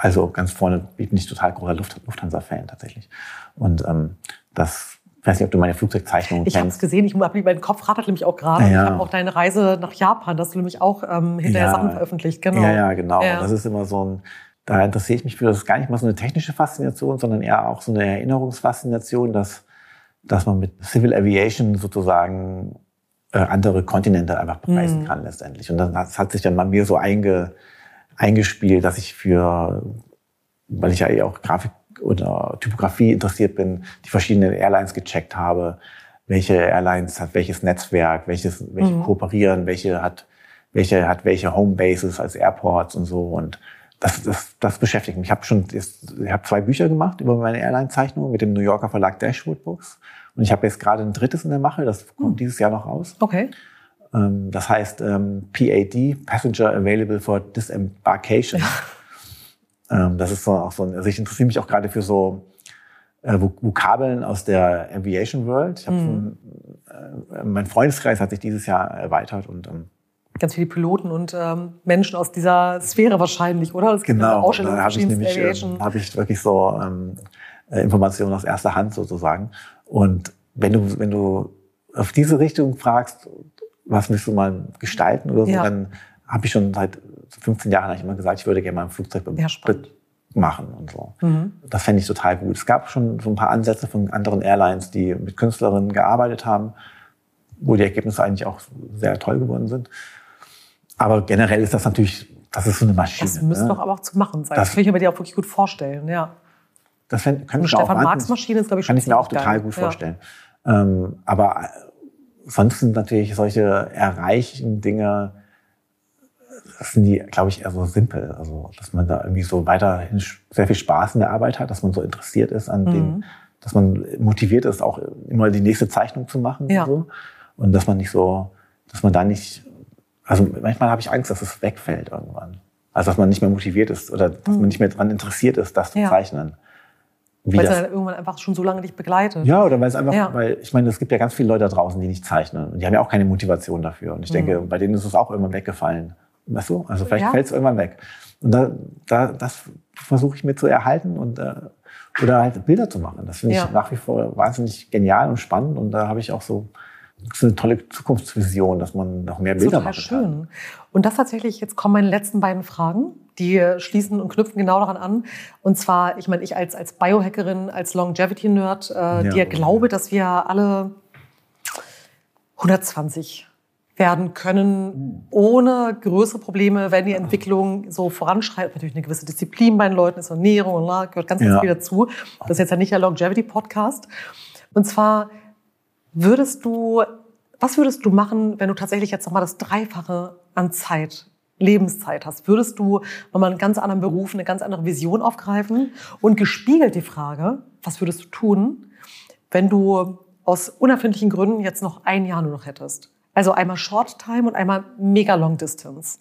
also ganz vorne bin ich total großer Luft, Lufthansa-Fan tatsächlich. Und ähm, das ich weiß nicht, ob du meine Flugzeugzeichnung
ich kennst. Ich habe es gesehen, ich habe mein Kopf rattert nämlich auch gerade. Ja. Ich habe auch deine Reise nach Japan, dass du nämlich auch ähm, hinterher ja. Sachen veröffentlicht.
Genau. Ja, ja, genau. Ja. Das ist immer so ein, da interessiere ich mich für, das ist gar nicht mal so eine technische Faszination, sondern eher auch so eine Erinnerungsfaszination, dass, dass man mit Civil Aviation sozusagen äh, andere Kontinente einfach bereisen mhm. kann letztendlich. Und das hat sich dann bei mir so einge, eingespielt, dass ich für, weil ich ja eh auch Grafik oder Typografie interessiert bin, die verschiedenen Airlines gecheckt habe, welche Airlines hat welches Netzwerk, welches, welche mhm. kooperieren, welche hat, welche hat welche Homebases als Airports und so und das, das, das beschäftigt mich. Ich habe schon, ich habe zwei Bücher gemacht über meine Airline-Zeichnungen mit dem New Yorker Verlag Dashwood Books und ich habe jetzt gerade ein drittes in der Mache, das kommt mhm. dieses Jahr noch raus.
Okay.
Ähm, das heißt ähm, PAD, Passenger Available for Disembarkation. Ähm, das ist so auch so ein, also ich interessiere mich auch gerade für so äh, Vokabeln aus der Aviation World. Ich hab mhm. so äh, mein Freundeskreis hat sich dieses Jahr erweitert und
ganz viele Piloten und ähm, Menschen aus dieser Sphäre wahrscheinlich, oder?
Es genau, da habe ich nämlich äh, habe ich wirklich so ähm, Informationen aus erster Hand sozusagen. Und wenn du wenn du auf diese Richtung fragst, was willst du mal gestalten oder so, ja. dann habe ich schon seit 15 Jahren immer gesagt, ich würde gerne mal ein Flugzeug ja, machen und so. Mhm. Das fände ich total gut. Es gab schon so ein paar Ansätze von anderen Airlines, die mit Künstlerinnen gearbeitet haben, wo die Ergebnisse eigentlich auch sehr toll geworden sind. Aber generell ist das natürlich, das ist so eine Maschine.
Das müsste ne? doch aber auch zu machen sein. Das, das kann ich mir dir auch wirklich gut vorstellen, ja.
Das fänd, kann
ich Stefan Marx Maschine ist, glaube ich,
schon Kann ich mir auch total gut vorstellen. Ja. Ähm, aber sonst sind natürlich solche erreichen Dinge, das sind die, glaube ich, eher so simpel. Also, dass man da irgendwie so weiterhin sehr viel Spaß in der Arbeit hat, dass man so interessiert ist an mhm. dem, dass man motiviert ist, auch immer die nächste Zeichnung zu machen ja. und so. Und dass man nicht so, dass man da nicht, also manchmal habe ich Angst, dass es wegfällt irgendwann. Also, dass man nicht mehr motiviert ist oder dass mhm. man nicht mehr daran interessiert ist, das zu ja. zeichnen.
Weil es dann irgendwann einfach schon so lange dich begleitet.
Ja, oder weil es einfach, ja. weil ich meine, es gibt ja ganz viele Leute da draußen, die nicht zeichnen. Und die haben ja auch keine Motivation dafür. Und ich denke, mhm. bei denen ist es auch irgendwann weggefallen. Weißt du? Also vielleicht ja. fällt es irgendwann weg. Und da, da, das versuche ich mir zu erhalten und äh, oder halt Bilder zu machen. Das finde ich
Ja.
nach wie vor wahnsinnig genial und spannend und da habe ich auch so, so eine tolle Zukunftsvision, dass man noch mehr Bilder
Total
machen
schön.
kann.
Und das tatsächlich, jetzt kommen meine letzten beiden Fragen, die schließen und knüpfen genau daran an. Und zwar, ich meine, ich als, als Biohackerin, als Longevity-Nerd, äh,
Ja.
dir glaube, dass wir alle 120 werden können, ohne größere Probleme, wenn die Entwicklung so voranschreitet. Natürlich eine gewisse Disziplin bei den Leuten ist Ernährung und la, gehört ganz, ganz
Ja.
viel dazu. Das ist jetzt ja nicht der Longevity-Podcast. Und zwar würdest du, was würdest du machen, wenn du tatsächlich jetzt nochmal das Dreifache an Zeit, Lebenszeit hast? Würdest du nochmal einen ganz anderen Beruf, eine ganz andere Vision aufgreifen? Und gespiegelt die Frage, was würdest du tun, wenn du aus unerfindlichen Gründen jetzt noch ein Jahr nur noch hättest? Also einmal Short Time und einmal Mega Long Distance.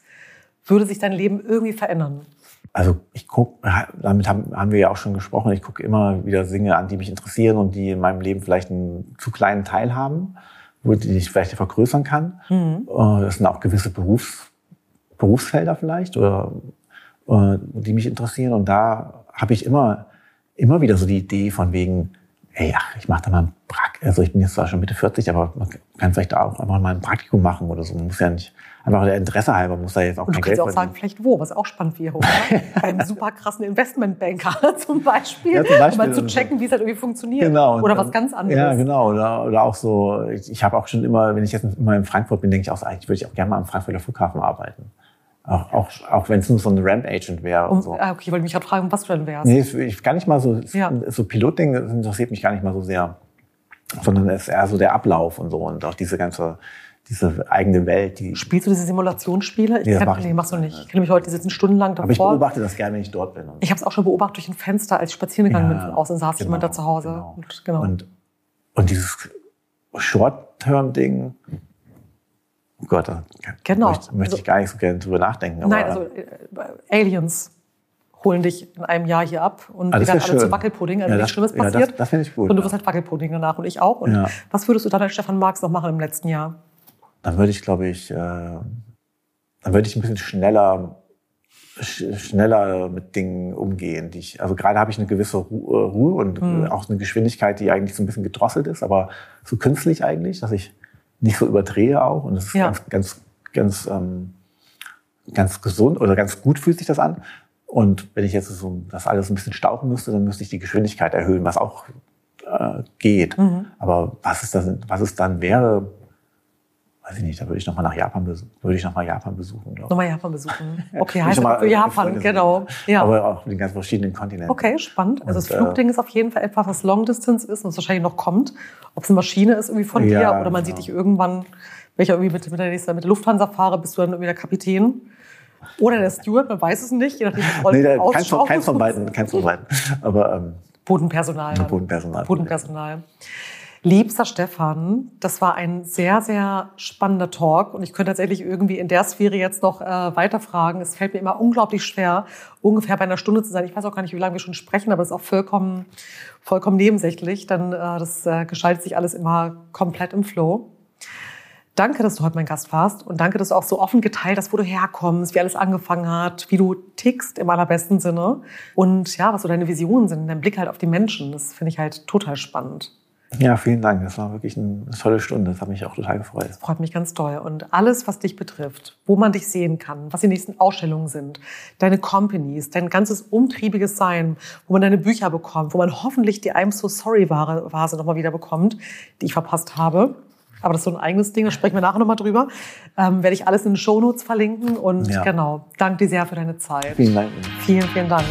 Würde sich dein Leben irgendwie verändern?
Also ich gucke, damit haben, haben wir ja auch schon gesprochen, ich gucke immer wieder Dinge an, die mich interessieren und die in meinem Leben vielleicht einen zu kleinen Teil haben, wo die ich vielleicht vergrößern kann.
Mhm.
Äh, Das sind auch gewisse Berufs, Berufsfelder vielleicht oder äh, die mich interessieren. Und da habe ich immer, immer wieder so die Idee von wegen, ey, ach, ich mache da mal ein Praktikum. Also ich bin jetzt zwar schon Mitte 40, aber man kann vielleicht auch einfach mal ein Praktikum machen oder so. Man muss ja nicht, einfach der Interesse halber, muss da jetzt auch
Und du
kein Geld
ja auch sagen, vielleicht wo, was auch spannend wäre, oder? *laughs* Beim super krassen Investmentbanker *laughs* zum Beispiel,
Ja, zum Beispiel.
um mal zu checken, wie es halt irgendwie funktioniert.
Genau.
Oder was ganz anderes.
Ja, genau. Oder, oder auch so, ich, ich habe auch schon immer, wenn ich jetzt immer in Frankfurt bin, denke ich auch, so, eigentlich würde ich auch gerne mal am Frankfurter Flughafen arbeiten. Auch, auch, auch wenn es nur so ein Ramp-Agent wäre
Um,
so.
ah, okay, ich wollte mich gerade fragen, was du denn wärst.
Nee, ich gar nicht mal so,
Ja.
so Pilotding das interessiert mich gar nicht mal so sehr, sondern es ist eher so der Ablauf und so und auch diese ganze, diese eigene Welt, die,
Spielst du diese Simulationsspiele? Ich
Nee, das mach ich
nee,
nicht.
machst du nicht. Ich kenne mich heute, die sitzen stundenlang davor.
aber ich beobachte das gerne, wenn ich dort bin.
Ich habe es auch schon beobachtet durch ein Fenster, als ich spazieren gegangen bin
Ja,
von außen, saß
genau,
jemand da zu Hause.
genau.
Und, genau.
und, und dieses Short-Term-Ding, oh Gott, da
Genau.
möchte, möchte ich gar nicht so gerne drüber nachdenken.
Nein, also äh, Aliens holen dich in einem Jahr hier ab und
Ah,
wir
das
werden alle zu
schön.
Wackelpudding. Also
Ja,
nichts
das-
Schlimmes
ja, das-
passiert.
das find ich gut,
Und du wirst halt Wackelpudding danach und ich auch. Und
Ja.
was würdest du dann als Stefan Marx noch machen im letzten Jahr?
dann würde ich, glaube ich, äh, dann würde ich ein bisschen schneller, sch schneller mit Dingen umgehen. Die ich, also gerade habe ich eine gewisse Ru äh, Ruhe und äh, auch eine Geschwindigkeit, die eigentlich so ein bisschen gedrosselt ist, aber so künstlich eigentlich, dass ich nicht so überdrehe auch. Und das ist
Ja.
ganz, ganz, ganz, ähm, ganz gesund oder ganz gut fühlt sich das an. Und wenn ich jetzt so das alles ein bisschen stauchen müsste, dann müsste ich die Geschwindigkeit erhöhen, was auch äh, geht.
Mhm.
Aber was es, das, was es dann wäre, weiß ich nicht, da würde ich nochmal nach Japan, bes- würde ich noch mal Japan besuchen. glaub ich.
Nochmal Japan besuchen. *laughs* Okay, heißt für
äh,
Japan, genau.
besuchen.
Ja.
Aber auch den ganz verschiedenen Kontinenten.
Okay, spannend. Also das
Und, äh,
Flugding ist auf jeden Fall etwas, was Long Distance ist und es wahrscheinlich noch kommt. Ob es eine Maschine ist irgendwie von
Ja,
dir oder man
genau.
sieht dich irgendwann, wenn ich irgendwie mit, mit, der, nächsten- mit der Lufthansa fahre, bist du dann irgendwie der Kapitän. Oder der Steward, man weiß es nicht, je nachdem, wie
Nee, der, keins, von, keins von beiden, keins von beiden. Aber ähm,
Bodenpersonal.
Bodenpersonal.
Bodenpersonal. Liebster Stefan, das war ein sehr, sehr spannender Talk und ich könnte tatsächlich irgendwie in der Sphäre jetzt noch äh, weiterfragen. Es fällt mir immer unglaublich schwer, ungefähr bei einer Stunde zu sein. Ich weiß auch gar nicht, wie lange wir schon sprechen, aber es ist auch vollkommen, vollkommen nebensächlich, denn äh, das äh, gestaltet sich alles immer komplett im Flow. Danke, dass du heute mein Gast warst und danke, dass du auch so offen geteilt hast, wo du herkommst, wie alles angefangen hat, wie du tickst im allerbesten Sinne und ja, was so deine Visionen sind, dein Blick halt auf die Menschen. Das finde ich halt total spannend.
Ja, vielen Dank. Das war wirklich eine tolle Stunde. Das hat mich auch total gefreut.
Freut mich ganz doll. Und alles, was dich betrifft, wo man dich sehen kann, was die nächsten Ausstellungen sind, deine Companies, dein ganzes umtriebiges Sein, wo man deine Bücher bekommt, wo man hoffentlich die I'm so sorry Vase nochmal wieder bekommt, die ich verpasst habe. Aber das ist so ein eigenes Ding, da sprechen wir nachher nochmal drüber. Ähm, werde ich alles in den Shownotes verlinken. Und
Ja.
genau, danke dir sehr für deine Zeit.
Vielen Dank.
Vielen, vielen Dank.